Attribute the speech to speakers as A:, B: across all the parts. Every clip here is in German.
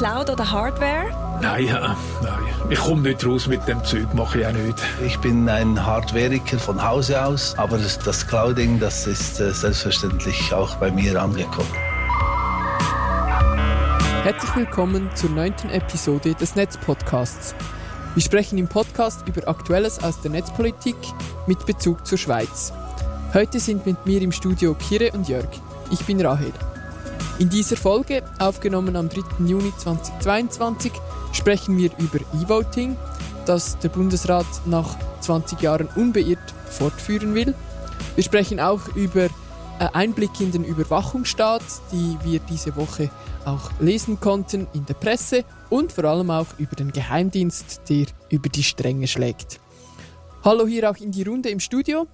A: Cloud oder Hardware?
B: Nein, äh, nein. Ich komme nicht raus mit dem Zeug, mache ich auch nicht.
C: Ich bin ein Hardwareiker von Hause aus, aber das Clouding, das ist äh, selbstverständlich auch bei mir angekommen.
D: Herzlich willkommen zur neunten Episode des Netzpodcasts. Wir sprechen im Podcast über Aktuelles aus der Netzpolitik mit Bezug zur Schweiz. Heute sind mit mir im Studio Kire und Jörg. Ich bin Rahel. In dieser Folge, aufgenommen am 3. Juni 2022, sprechen wir über E-Voting, das der Bundesrat nach 20 Jahren unbeirrt fortführen will. Wir sprechen auch über äh, Einblick in den Überwachungsstaat, die wir diese Woche auch lesen konnten in der Presse und vor allem auch über den Geheimdienst, der über die Stränge schlägt. Hallo hier auch in die Runde im Studio.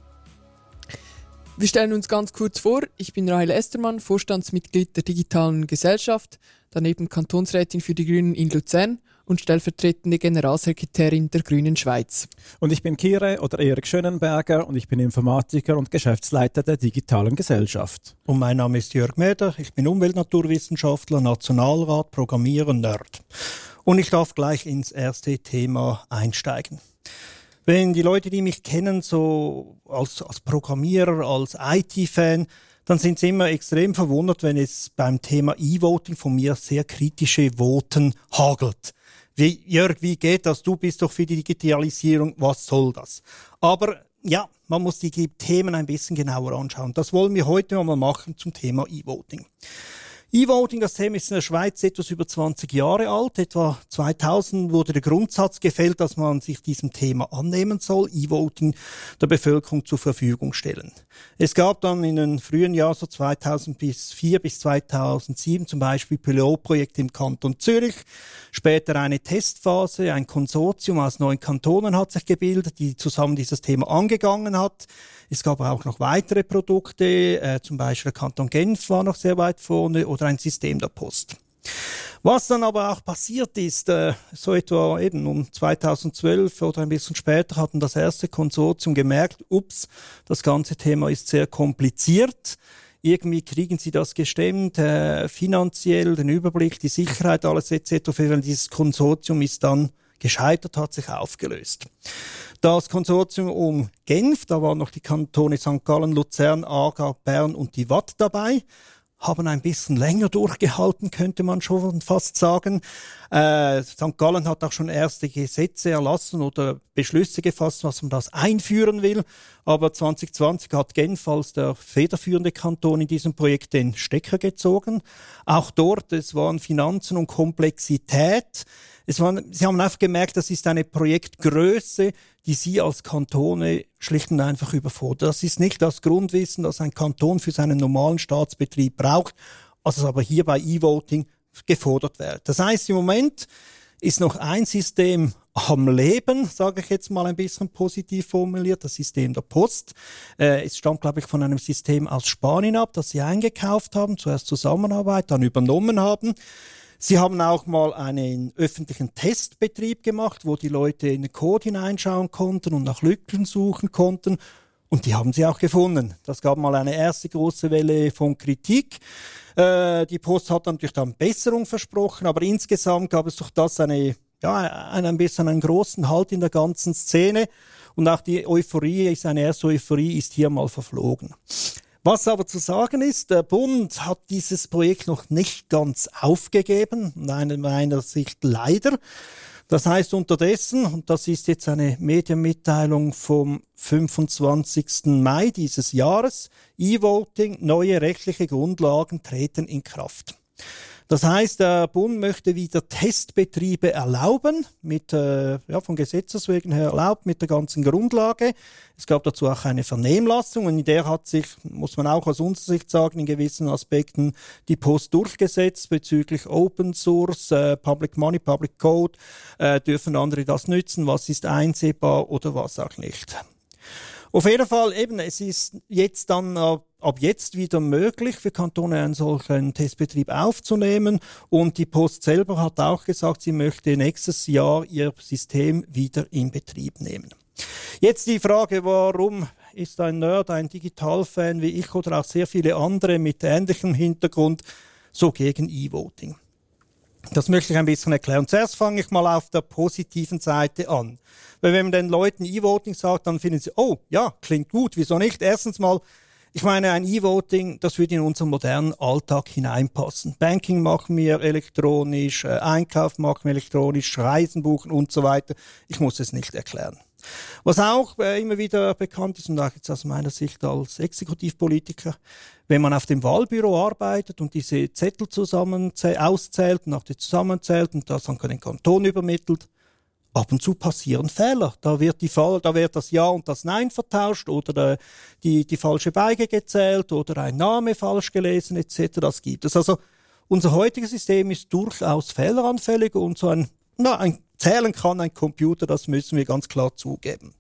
D: Wir stellen uns ganz kurz vor. Ich bin Rahel Estermann, Vorstandsmitglied der Digitalen Gesellschaft, daneben Kantonsrätin für die Grünen in Luzern und stellvertretende Generalsekretärin der Grünen Schweiz.
E: Und ich bin Kire oder Erik Schönenberger und ich bin Informatiker und Geschäftsleiter der Digitalen Gesellschaft.
F: Und mein Name ist Jörg Mäder, ich bin Umweltnaturwissenschaftler, Nationalrat, Programmierer, Nerd. Und ich darf gleich ins erste Thema einsteigen. Wenn die Leute, die mich kennen, so als, als Programmierer, als IT-Fan, dann sind sie immer extrem verwundert, wenn es beim Thema E-Voting von mir sehr kritische Voten hagelt. Wie, Jörg, wie geht das? Du bist doch für die Digitalisierung. Was soll das? Aber ja, man muss die Themen ein bisschen genauer anschauen. Das wollen wir heute mal machen zum Thema E-Voting. E-Voting, das Thema ist in der Schweiz etwas über 20 Jahre alt. Etwa 2000 wurde der Grundsatz gefällt, dass man sich diesem Thema annehmen soll, E-Voting der Bevölkerung zur Verfügung stellen. Es gab dann in den frühen Jahren, so 2004 bis 2007 zum Beispiel Pilotprojekte im Kanton Zürich, später eine Testphase, ein Konsortium aus neun Kantonen hat sich gebildet, die zusammen dieses Thema angegangen hat. Es gab auch noch weitere Produkte, äh, zum Beispiel der Kanton Genf war noch sehr weit vorne oder ein System der Post. Was dann aber auch passiert ist, äh, so etwa eben um 2012 oder ein bisschen später hatten das erste Konsortium gemerkt, ups, das ganze Thema ist sehr kompliziert. Irgendwie kriegen sie das gestemmt, äh, finanziell, den Überblick, die Sicherheit, alles etc. Dieses Konsortium ist dann gescheitert, hat sich aufgelöst. Das Konsortium um Genf, da waren noch die Kantone St. Gallen, Luzern, Aargau, Bern und die Watt dabei haben ein bisschen länger durchgehalten, könnte man schon fast sagen. Äh, St. Gallen hat auch schon erste Gesetze erlassen oder Beschlüsse gefasst, was man das einführen will. Aber 2020 hat Genf als der federführende Kanton in diesem Projekt den Stecker gezogen. Auch dort, es waren Finanzen und Komplexität. Es waren, sie haben einfach gemerkt, das ist eine Projektgröße, die sie als Kantone schlicht und einfach überfordert. Das ist nicht das Grundwissen, das ein Kanton für seinen normalen Staatsbetrieb braucht, als es aber hier bei E-Voting gefordert wird. Das heißt, im Moment ist noch ein System am Leben, sage ich jetzt mal ein bisschen positiv formuliert, das System der Post. Äh, es stammt, glaube ich, von einem System aus Spanien ab, das sie eingekauft haben, zuerst Zusammenarbeit, dann übernommen haben. Sie haben auch mal einen öffentlichen Testbetrieb gemacht, wo die Leute in den Code hineinschauen konnten und nach Lücken suchen konnten. Und die haben sie auch gefunden. Das gab mal eine erste große Welle von Kritik. Äh, die Post hat natürlich dann Besserung versprochen, aber insgesamt gab es durch das eine, ja, ein bisschen einen großen Halt in der ganzen Szene. Und auch die Euphorie, ist eine erste Euphorie, ist hier mal verflogen. Was aber zu sagen ist, der Bund hat dieses Projekt noch nicht ganz aufgegeben, in meiner Sicht leider. Das heißt unterdessen, und das ist jetzt eine Medienmitteilung vom 25. Mai dieses Jahres, E-Voting, neue rechtliche Grundlagen treten in Kraft. Das heißt, der Bund möchte wieder Testbetriebe erlauben, mit, äh, ja, von Gesetzes wegen her erlaubt, mit der ganzen Grundlage. Es gab dazu auch eine Vernehmlassung und in der hat sich, muss man auch aus unserer Sicht sagen, in gewissen Aspekten die Post durchgesetzt bezüglich Open Source, äh, Public Money, Public Code. Äh, dürfen andere das nützen? Was ist einsehbar oder was auch nicht? Auf jeden Fall eben, es ist jetzt dann ab, ab jetzt wieder möglich für Kantone einen solchen Testbetrieb aufzunehmen und die Post selber hat auch gesagt, sie möchte nächstes Jahr ihr System wieder in Betrieb nehmen. Jetzt die Frage, warum ist ein Nerd, ein Digitalfan wie ich oder auch sehr viele andere mit ähnlichem Hintergrund so gegen E-Voting? Das möchte ich ein bisschen erklären. Zuerst fange ich mal auf der positiven Seite an. Weil wenn man den Leuten E-Voting sagt, dann finden sie, oh ja, klingt gut, wieso nicht? Erstens mal, ich meine, ein E-Voting, das würde in unseren modernen Alltag hineinpassen. Banking machen wir elektronisch, äh, Einkauf machen wir elektronisch, Reisen buchen und so weiter. Ich muss es nicht erklären. Was auch äh, immer wieder bekannt ist, und auch jetzt aus meiner Sicht als Exekutivpolitiker, wenn man auf dem Wahlbüro arbeitet und diese Zettel zusammen auszählt und auch die zusammenzählt und das dann den Kanton übermittelt, ab und zu passieren Fehler. Da wird, die da wird das Ja und das Nein vertauscht oder der, die, die falsche Beige gezählt oder ein Name falsch gelesen etc. Das gibt es. Also unser heutiges System ist durchaus fehleranfällig und so ein, na, ein zählen kann ein Computer, das müssen wir ganz klar zugeben.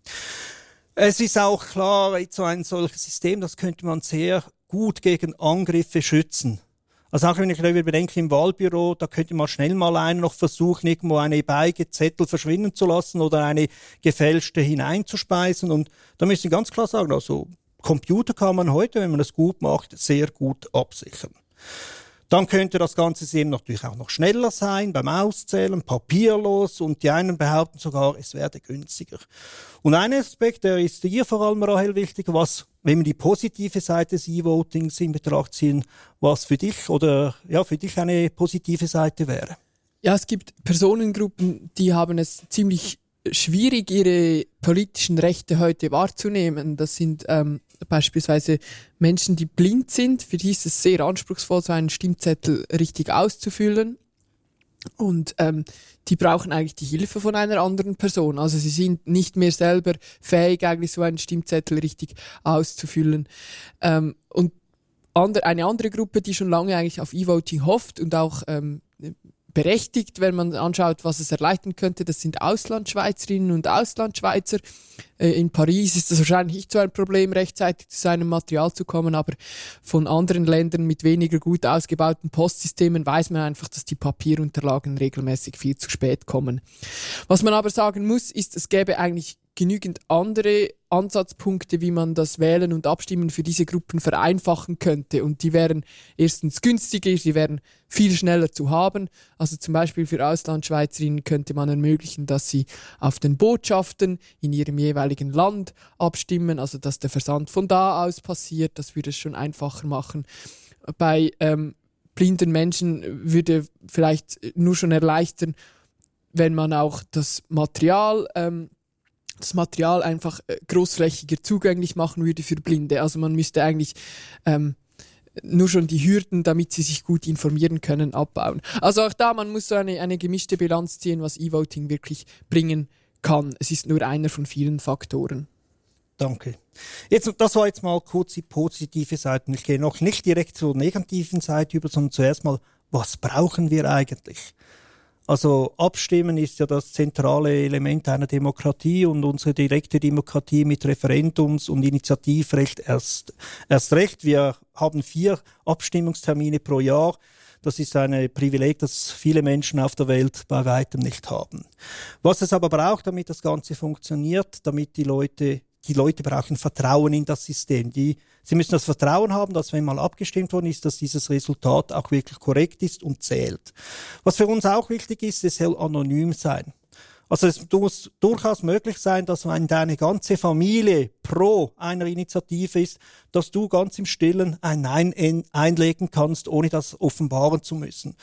F: Es ist auch klar, so ein solches System, das könnte man sehr gut gegen Angriffe schützen. Also auch wenn ich darüber bedenke, im Wahlbüro, da könnte man schnell mal einen noch versuchen, irgendwo eine Beige Zettel verschwinden zu lassen oder eine gefälschte hineinzuspeisen. Und da müssen ganz klar sagen, also Computer kann man heute, wenn man das gut macht, sehr gut absichern. Dann könnte das ganze System natürlich auch noch schneller sein beim Auszählen, papierlos und die einen behaupten sogar, es werde günstiger. Und ein Aspekt, der ist hier vor allem, Rahel, wichtig, was, wenn wir die positive Seite des E-Votings in Betracht ziehen, was für dich oder ja, für dich eine positive Seite wäre.
D: Ja, es gibt Personengruppen, die haben es ziemlich schwierig, ihre politischen Rechte heute wahrzunehmen. Das sind ähm, beispielsweise Menschen, die blind sind. Für die ist es sehr anspruchsvoll, so einen Stimmzettel richtig auszufüllen. Und ähm, die brauchen eigentlich die Hilfe von einer anderen Person. Also sie sind nicht mehr selber fähig, eigentlich so einen Stimmzettel richtig auszufüllen. Ähm, und eine andere Gruppe, die schon lange eigentlich auf E-Voting hofft und auch ähm, berechtigt, wenn man anschaut, was es erleichtern könnte. Das sind Auslandschweizerinnen und Auslandschweizer. Äh, in Paris ist es wahrscheinlich nicht so ein Problem, rechtzeitig zu seinem Material zu kommen, aber von anderen Ländern mit weniger gut ausgebauten Postsystemen weiß man einfach, dass die Papierunterlagen regelmäßig viel zu spät kommen. Was man aber sagen muss, ist, es gäbe eigentlich genügend andere Ansatzpunkte, wie man das Wählen und Abstimmen für diese Gruppen vereinfachen könnte. Und die wären erstens günstiger, sie wären viel schneller zu haben. Also zum Beispiel für Auslandschweizerinnen könnte man ermöglichen, dass sie auf den Botschaften in ihrem jeweiligen Land abstimmen, also dass der Versand von da aus passiert. Das würde es schon einfacher machen. Bei ähm, blinden Menschen würde vielleicht nur schon erleichtern, wenn man auch das Material ähm, das Material einfach äh, großflächiger zugänglich machen würde für Blinde. Also man müsste eigentlich ähm, nur schon die Hürden, damit sie sich gut informieren können, abbauen. Also auch da, man muss so eine, eine gemischte Bilanz ziehen, was E-Voting wirklich bringen kann. Es ist nur einer von vielen Faktoren.
F: Danke. Jetzt, das war jetzt mal kurz die positive Seite. Ich gehe noch nicht direkt zur negativen Seite über, sondern zuerst mal, was brauchen wir eigentlich? Also Abstimmen ist ja das zentrale Element einer Demokratie und unsere direkte Demokratie mit Referendums- und Initiativrecht erst, erst recht. Wir haben vier Abstimmungstermine pro Jahr. Das ist ein Privileg, das viele Menschen auf der Welt bei weitem nicht haben. Was es aber braucht, damit das Ganze funktioniert, damit die Leute die Leute brauchen Vertrauen in das System. Die, sie müssen das Vertrauen haben, dass wenn mal abgestimmt worden ist, dass dieses Resultat auch wirklich korrekt ist und zählt. Was für uns auch wichtig ist, es soll anonym sein. Also es muss durchaus möglich sein, dass wenn deine ganze Familie pro einer Initiative ist, dass du ganz im Stillen ein Nein einlegen kannst, ohne das offenbaren zu müssen.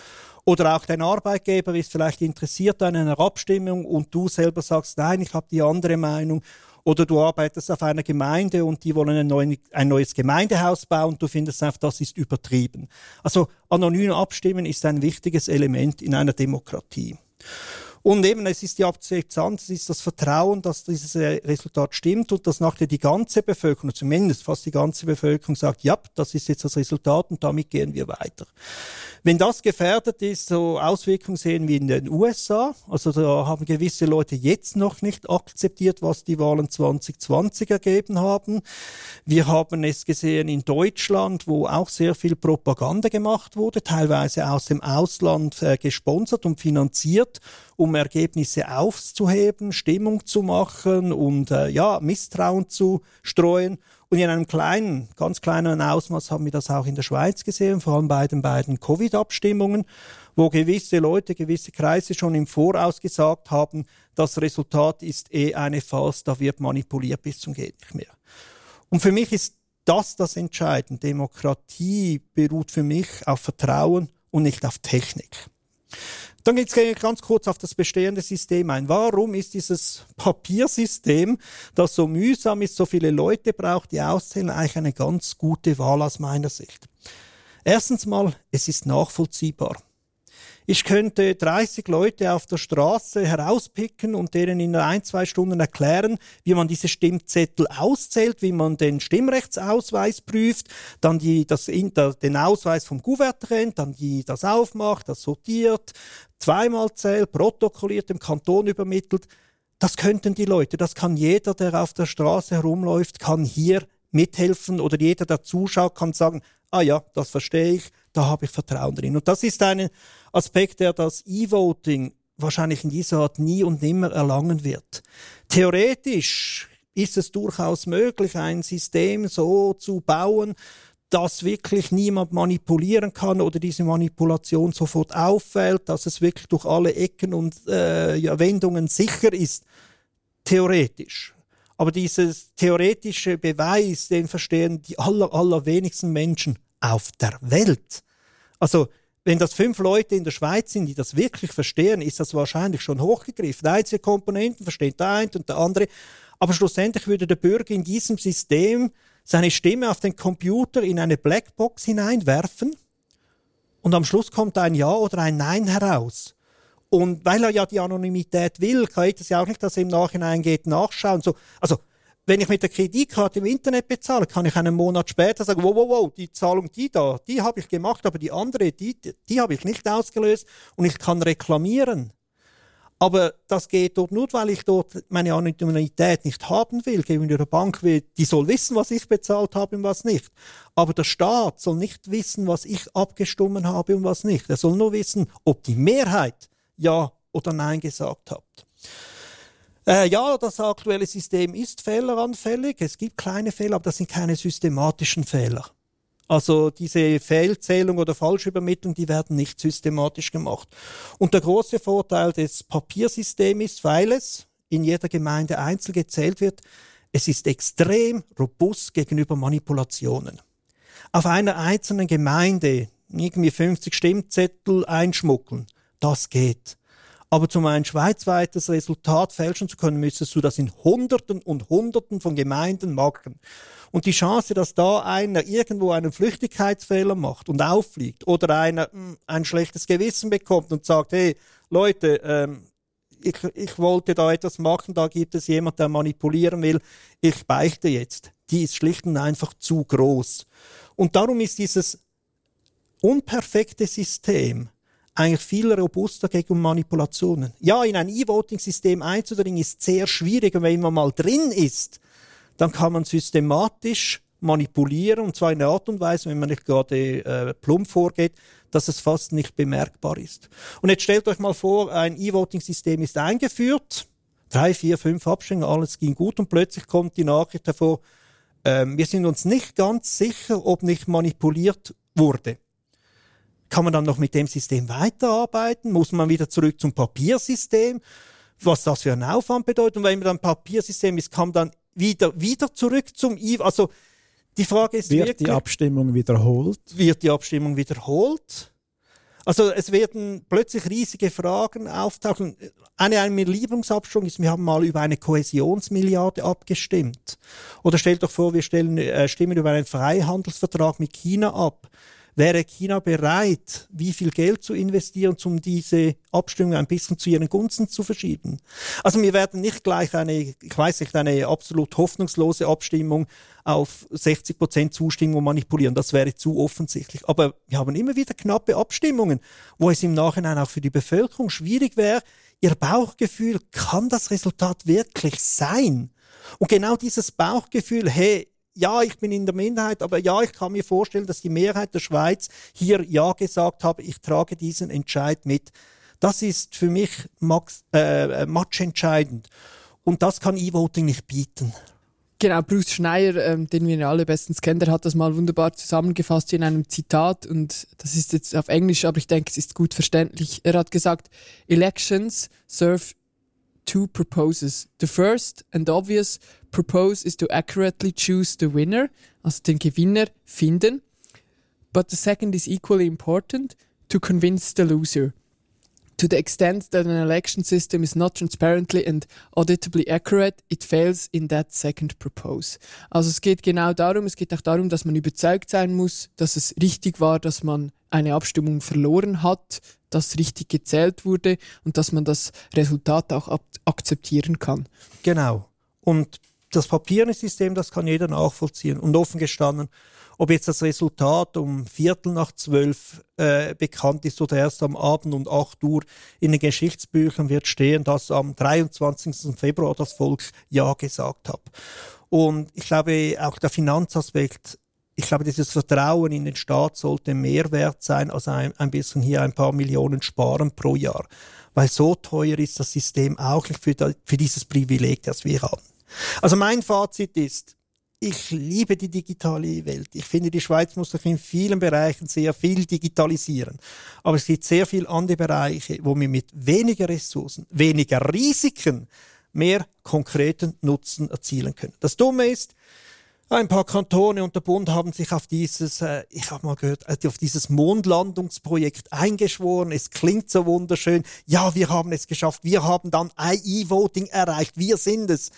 F: Oder auch dein Arbeitgeber ist vielleicht interessiert an einer Abstimmung und du selber sagst, nein, ich habe die andere Meinung oder du arbeitest auf einer Gemeinde und die wollen ein, neuen, ein neues Gemeindehaus bauen und du findest einfach, das ist übertrieben. Also anonym abstimmen ist ein wichtiges Element in einer Demokratie. Und eben, es ist die Akzeptanz, es ist das Vertrauen, dass dieses äh, Resultat stimmt und dass nachher die ganze Bevölkerung, zumindest fast die ganze Bevölkerung sagt, ja, das ist jetzt das Resultat und damit gehen wir weiter. Wenn das gefährdet ist, so Auswirkungen sehen wir in den USA. Also da haben gewisse Leute jetzt noch nicht akzeptiert, was die Wahlen 2020 ergeben haben. Wir haben es gesehen in Deutschland, wo auch sehr viel Propaganda gemacht wurde, teilweise aus dem Ausland äh, gesponsert und finanziert, um Ergebnisse aufzuheben, Stimmung zu machen und äh, ja, Misstrauen zu streuen. Und in einem kleinen, ganz kleinen Ausmaß haben wir das auch in der Schweiz gesehen, vor allem bei den beiden Covid-Abstimmungen, wo gewisse Leute, gewisse Kreise schon im Voraus gesagt haben, das Resultat ist eh eine Farce, da wird manipuliert bis zum geht nicht mehr. Und für mich ist das das Entscheidende. Demokratie beruht für mich auf Vertrauen und nicht auf Technik. Dann geht es ganz kurz auf das bestehende System ein. Warum ist dieses Papiersystem, das so mühsam ist, so viele Leute braucht, die auszählen, eigentlich eine ganz gute Wahl aus meiner Sicht? Erstens mal, es ist nachvollziehbar. Ich könnte 30 Leute auf der Straße herauspicken und denen in ein, zwei Stunden erklären, wie man diese Stimmzettel auszählt, wie man den Stimmrechtsausweis prüft, dann die, das, den Ausweis vom Gouvernement, dann die, das aufmacht, das sortiert, zweimal zählt, protokolliert, dem Kanton übermittelt. Das könnten die Leute, das kann jeder, der auf der Straße herumläuft, kann hier mithelfen oder jeder, der zuschaut, kann sagen, ah ja, das verstehe ich, da habe ich Vertrauen drin. Und das ist ein Aspekt, der das E-Voting wahrscheinlich in dieser Art nie und nimmer erlangen wird. Theoretisch ist es durchaus möglich, ein System so zu bauen, dass wirklich niemand manipulieren kann oder diese Manipulation sofort auffällt, dass es wirklich durch alle Ecken und äh, ja, Wendungen sicher ist. Theoretisch. Aber dieses theoretische Beweis, den verstehen die aller, allerwenigsten Menschen auf der Welt. Also, wenn das fünf Leute in der Schweiz sind, die das wirklich verstehen, ist das wahrscheinlich schon hochgegriffen. Einzelne Komponenten versteht der eine und der andere. Aber schlussendlich würde der Bürger in diesem System seine Stimme auf den Computer in eine Blackbox hineinwerfen und am Schluss kommt ein Ja oder ein Nein heraus. Und weil er ja die Anonymität will, kann ich das ja auch nicht, dass er im Nachhinein geht, nachschauen. So, also, wenn ich mit der Kreditkarte im Internet bezahle, kann ich einen Monat später sagen, wow, wow, wow, die Zahlung, die da, die habe ich gemacht, aber die andere, die, die habe ich nicht ausgelöst und ich kann reklamieren. Aber das geht dort nur, weil ich dort meine Anonymität nicht haben will gegenüber der Bank. Die soll wissen, was ich bezahlt habe und was nicht. Aber der Staat soll nicht wissen, was ich abgestimmt habe und was nicht. Er soll nur wissen, ob die Mehrheit Ja oder Nein gesagt hat. Äh, ja, das aktuelle System ist fehleranfällig. Es gibt kleine Fehler, aber das sind keine systematischen Fehler. Also diese Fehlzählung oder Falschübermittlung, die werden nicht systematisch gemacht. Und der große Vorteil des Papiersystems ist, weil es in jeder Gemeinde einzeln gezählt wird, es ist extrem robust gegenüber Manipulationen. Auf einer einzelnen Gemeinde irgendwie 50 Stimmzettel einschmuggeln, das geht. Aber um ein schweizweites Resultat fälschen zu können, müsstest du das in Hunderten und Hunderten von Gemeinden machen. Und die Chance, dass da einer irgendwo einen Flüchtigkeitsfehler macht und auffliegt oder einer mh, hm, ein schlechtes Gewissen bekommt und sagt, hey, Leute, ähm, ich, ich wollte da etwas machen, da gibt es jemand, der manipulieren will, ich beichte jetzt. Die ist schlicht und einfach zu groß. Und darum ist dieses unperfekte System eigentlich viel robuster gegen Manipulationen. Ja, in ein E-Voting-System einzudringen ist sehr schwierig und wenn man mal drin ist, dann kann man systematisch manipulieren und zwar in einer Art und Weise, wenn man nicht gerade äh, plump vorgeht, dass es fast nicht bemerkbar ist. Und jetzt stellt euch mal vor, ein E-Voting-System ist eingeführt, drei, vier, fünf Abstimmungen, alles ging gut und plötzlich kommt die Nachricht hervor, äh, wir sind uns nicht ganz sicher, ob nicht manipuliert wurde. Kann man dann noch mit dem System weiterarbeiten? Muss man wieder zurück zum Papiersystem? Was das für einen Aufwand bedeutet? Und wenn man dann Papiersystem ist, kann man dann wieder, wieder zurück zum I. Also, die Frage ist
E: Wird
F: wirklich,
E: die Abstimmung wiederholt?
F: Wird die Abstimmung wiederholt? Also es werden plötzlich riesige Fragen auftauchen. Eine, eine Lieblingsabstimmung ist, wir haben mal über eine Kohäsionsmilliarde abgestimmt. Oder stellt doch vor, wir stellen, äh, stimmen über einen Freihandelsvertrag mit China ab. Wäre China bereit, wie viel Geld zu investieren, um diese Abstimmung ein bisschen zu ihren Gunsten zu verschieben? Also wir werden nicht gleich eine, ich weiß nicht, eine absolut hoffnungslose Abstimmung auf 60 Prozent Zustimmung manipulieren. Das wäre zu offensichtlich. Aber wir haben immer wieder knappe Abstimmungen, wo es im Nachhinein auch für die Bevölkerung schwierig wäre, ihr Bauchgefühl, kann das Resultat wirklich sein? Und genau dieses Bauchgefühl, hey, ja, ich bin in der Minderheit, aber ja, ich kann mir vorstellen, dass die Mehrheit der Schweiz hier Ja gesagt hat, ich trage diesen Entscheid mit. Das ist für mich max, äh, matchentscheidend. Und das kann E-Voting nicht bieten.
D: Genau, Bruce Schneier, ähm, den wir alle bestens kennen, der hat das mal wunderbar zusammengefasst in einem Zitat und das ist jetzt auf Englisch, aber ich denke, es ist gut verständlich. Er hat gesagt, Elections serve two purposes. The first and obvious purpose is to accurately choose the winner, also den Gewinner finden. But the second is equally important, to convince the loser to the extent that an election system is not transparently and auditably accurate, it fails in that second propose. Also es geht genau darum, es geht auch darum, dass man überzeugt sein muss, dass es richtig war, dass man eine Abstimmung verloren hat, dass richtig gezählt wurde und dass man das Resultat auch akzeptieren kann.
F: Genau. Und das Papierensystem, das kann jeder nachvollziehen. Und offen gestanden, ob jetzt das Resultat um Viertel nach zwölf äh, bekannt ist oder erst am Abend um 8 Uhr in den Geschichtsbüchern wird stehen, dass am 23. Februar das Volk Ja gesagt hat. Und ich glaube, auch der Finanzaspekt ich glaube, dieses Vertrauen in den Staat sollte mehr wert sein, als ein, ein bisschen hier ein paar Millionen sparen pro Jahr. Weil so teuer ist das System auch für, da, für dieses Privileg, das wir haben. Also mein Fazit ist, ich liebe die digitale Welt. Ich finde, die Schweiz muss sich in vielen Bereichen sehr viel digitalisieren. Aber es gibt sehr viele andere Bereiche, wo wir mit weniger Ressourcen, weniger Risiken mehr konkreten Nutzen erzielen können. Das Dumme ist, ein paar Kantone und der Bund haben sich auf dieses, äh, ich habe mal gehört, äh, auf dieses Mondlandungsprojekt eingeschworen. Es klingt so wunderschön. Ja, wir haben es geschafft. Wir haben dann AI-Voting erreicht. Wir sind es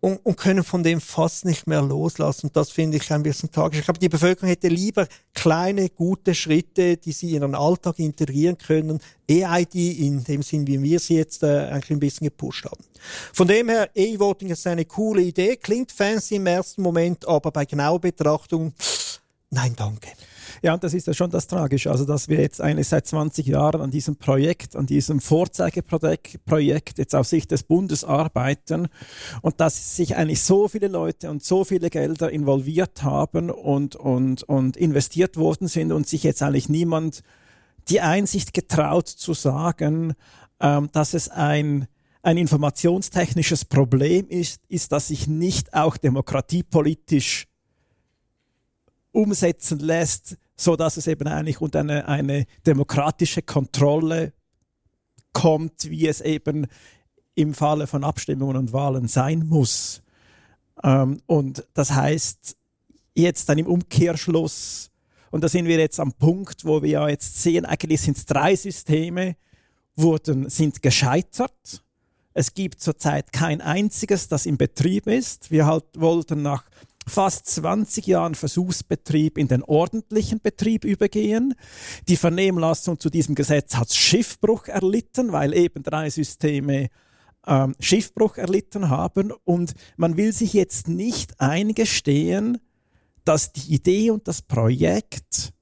F: und, und können von dem fast nicht mehr loslassen. Und das finde ich ein bisschen tragisch. Ich glaube, die Bevölkerung hätte lieber kleine, gute Schritte, die sie in ihren Alltag integrieren können. EID in dem Sinn, wie wir sie jetzt äh, eigentlich ein bisschen gepusht haben. Von dem her, E-Voting ist eine coole Idee, klingt fancy im ersten Moment, aber bei genauer Betrachtung, nein, danke.
E: Ja, und das ist ja schon das Tragische, also dass wir jetzt eigentlich seit 20 Jahren an diesem Projekt, an diesem Vorzeigeprojekt jetzt aus Sicht des Bundes arbeiten und dass sich eigentlich so viele Leute und so viele Gelder involviert haben und, und, und investiert worden sind und sich jetzt eigentlich niemand die Einsicht getraut zu sagen, ähm, dass es ein ein informationstechnisches Problem ist, ist, dass sich nicht auch demokratiepolitisch umsetzen lässt, so dass es eben eigentlich unter eine, eine demokratische Kontrolle kommt, wie es eben im Falle von Abstimmungen und Wahlen sein muss. Ähm, und das heißt, jetzt dann im Umkehrschluss, und da sind wir jetzt am Punkt, wo wir ja jetzt sehen, eigentlich sind es drei Systeme, wurden, sind gescheitert. Es gibt zurzeit kein einziges, das in Betrieb ist. Wir halt wollten nach fast 20 Jahren Versuchsbetrieb in den ordentlichen Betrieb übergehen. Die Vernehmlassung zu diesem Gesetz hat Schiffbruch erlitten, weil eben drei Systeme ähm, Schiffbruch erlitten haben. Und man will sich jetzt nicht eingestehen, dass die Idee und das Projekt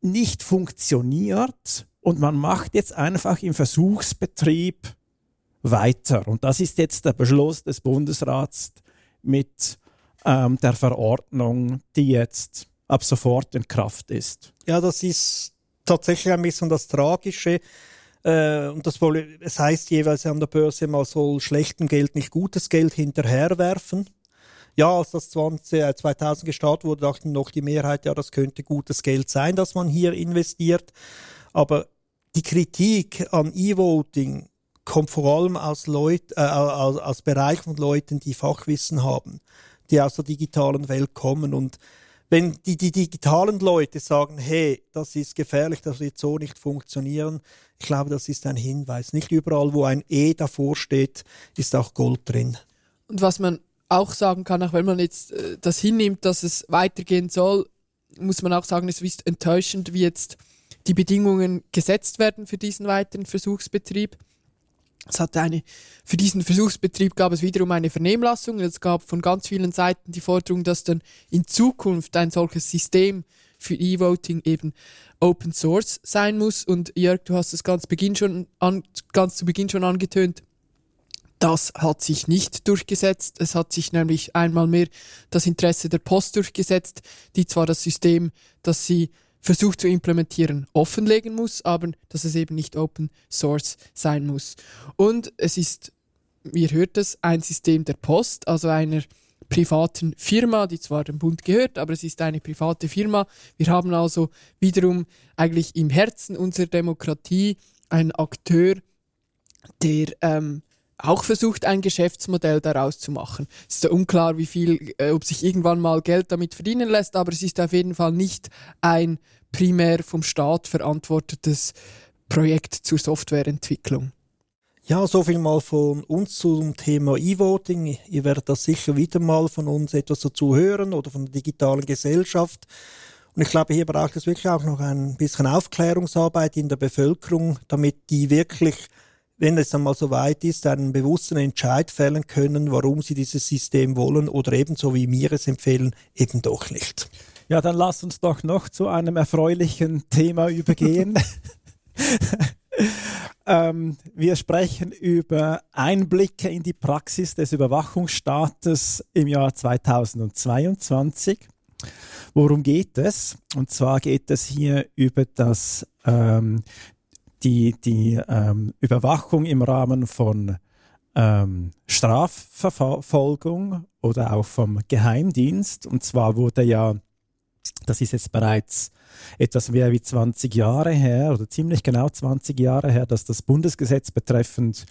E: nicht funktioniert und man macht jetzt einfach im Versuchsbetrieb weiter. Und das ist jetzt der Beschluss des Bundesrats mit ähm, der Verordnung, die jetzt ab sofort in Kraft ist.
F: Ja, das ist tatsächlich ein bisschen das Tragische. Äh, und das wohl, es heißt jeweils an der Börse, man soll schlechtem Geld nicht gutes Geld hinterherwerfen. Ja, als das 20, äh, 2000 gestartet wurde, dachten noch die Mehrheit, ja, das könnte gutes Geld sein, dass man hier investiert. Aber die Kritik an E-Voting kommt vor allem aus, Leut, äh, aus, aus Bereich von Leuten, die Fachwissen haben, die aus der digitalen Welt kommen. Und wenn die, die digitalen Leute sagen, hey, das ist gefährlich, das wird so nicht funktionieren, ich glaube, das ist ein Hinweis. Nicht überall, wo ein E davor steht, ist auch Gold drin.
D: Und was man auch sagen kann, auch wenn man jetzt äh, das hinnimmt, dass es weitergehen soll, muss man auch sagen, es ist enttäuschend, wie jetzt die Bedingungen gesetzt werden für diesen weiteren Versuchsbetrieb. Es hatte eine, für diesen Versuchsbetrieb gab es wiederum eine Vernehmlassung. Es gab von ganz vielen Seiten die Forderung, dass dann in Zukunft ein solches System für E-Voting eben Open Source sein muss. Und Jörg, du hast es ganz, ganz zu Beginn schon angetönt. Das hat sich nicht durchgesetzt. Es hat sich nämlich einmal mehr das Interesse der Post durchgesetzt, die zwar das System, das sie versucht zu implementieren, offenlegen muss, aber dass es eben nicht Open Source sein muss. Und es ist ihr hört es, ein System der Post, also einer privaten Firma, die zwar dem Bund gehört, aber es ist eine private Firma. Wir haben also wiederum eigentlich im Herzen unserer Demokratie einen Akteur, der ähm, auch versucht, ein Geschäftsmodell daraus zu machen. Es ist unklar, wie viel, äh, ob sich irgendwann mal Geld damit verdienen lässt, aber es ist auf jeden Fall nicht ein primär vom Staat verantwortetes Projekt zur Softwareentwicklung.
F: Ja, so viel mal von uns zum Thema E-Voting. Ihr werdet das sicher wieder mal von uns etwas dazu hören oder von der digitalen Gesellschaft. Und ich glaube, hier braucht es wirklich auch noch ein bisschen Aufklärungsarbeit in der Bevölkerung, damit die wirklich, wenn es dann mal so weit ist, einen bewussten Entscheid fällen können, warum sie dieses System wollen oder ebenso wie wir es empfehlen, eben doch nicht.
E: Ja, dann lass uns doch noch zu einem erfreulichen Thema übergehen. ähm, wir sprechen über Einblicke in die Praxis des Überwachungsstaates im Jahr 2022. Worum geht es? Und zwar geht es hier über das, ähm, die, die ähm, Überwachung im Rahmen von ähm, Strafverfolgung oder auch vom Geheimdienst. Und zwar wurde ja, das ist jetzt bereits etwas mehr wie 20 Jahre her oder ziemlich genau 20 Jahre her, dass das Bundesgesetz betreffend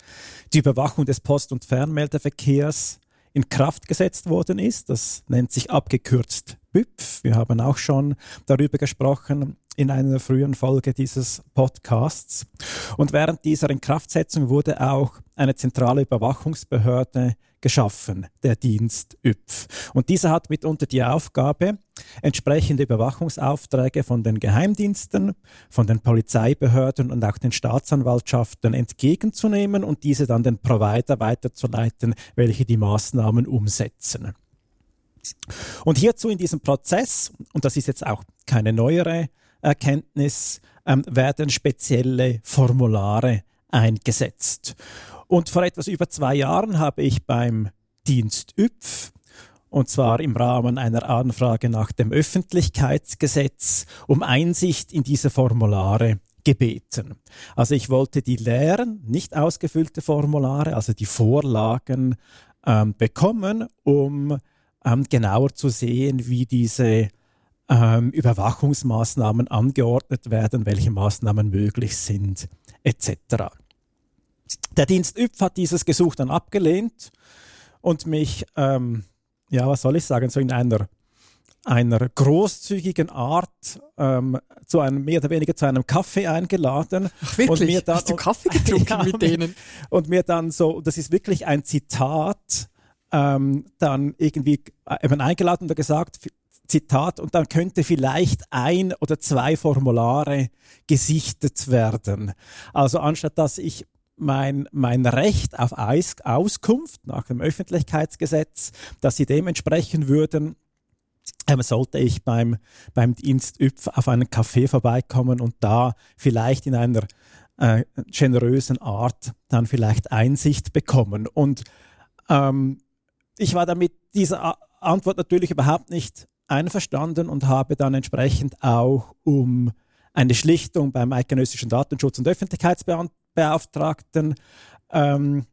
E: die Überwachung des Post- und Fernmeldeverkehrs in Kraft gesetzt worden ist. Das nennt sich abgekürzt BÜPF. Wir haben auch schon darüber gesprochen in einer früheren Folge dieses Podcasts. Und während dieser Inkraftsetzung wurde auch eine zentrale Überwachungsbehörde geschaffen, der Dienst ÜPF. Und dieser hat mitunter die Aufgabe, entsprechende Überwachungsaufträge von den Geheimdiensten, von den Polizeibehörden und auch den Staatsanwaltschaften entgegenzunehmen und diese dann den Provider weiterzuleiten, welche die Maßnahmen umsetzen. Und hierzu in diesem Prozess, und das ist jetzt auch keine neuere Erkenntnis, ähm, werden spezielle Formulare eingesetzt. Und vor etwas über zwei Jahren habe ich beim Dienst ÜPF, und zwar im Rahmen einer Anfrage nach dem Öffentlichkeitsgesetz, um Einsicht in diese Formulare gebeten. Also ich wollte die leeren, nicht ausgefüllte Formulare, also die Vorlagen ähm, bekommen, um ähm, genauer zu sehen, wie diese ähm, Überwachungsmaßnahmen angeordnet werden, welche Maßnahmen möglich sind, etc. Der Dienst ÜPF hat dieses Gesuch dann abgelehnt und mich, ähm, ja, was soll ich sagen, so in einer, einer großzügigen Art ähm, zu einem, mehr oder weniger zu einem Kaffee eingeladen.
D: Ach wirklich?
E: Und mir dann,
D: Hast du Kaffee getrunken ja, mit denen?
E: Und mir dann so, das ist wirklich ein Zitat, ähm, dann irgendwie äh, eben eingeladen und gesagt, Zitat, und dann könnte vielleicht ein oder zwei Formulare gesichtet werden. Also anstatt dass ich mein, mein Recht auf Auskunft nach dem Öffentlichkeitsgesetz, dass sie dementsprechend würden, ähm, sollte ich beim, beim Dienst ÜPF auf einen Café vorbeikommen und da vielleicht in einer äh, generösen Art dann vielleicht Einsicht bekommen. Und ähm, ich war damit dieser Antwort natürlich überhaupt nicht einverstanden und habe dann entsprechend auch um eine Schlichtung beim eidgenössischen Datenschutz- und Öffentlichkeitsbeamten Beauftragten ähm,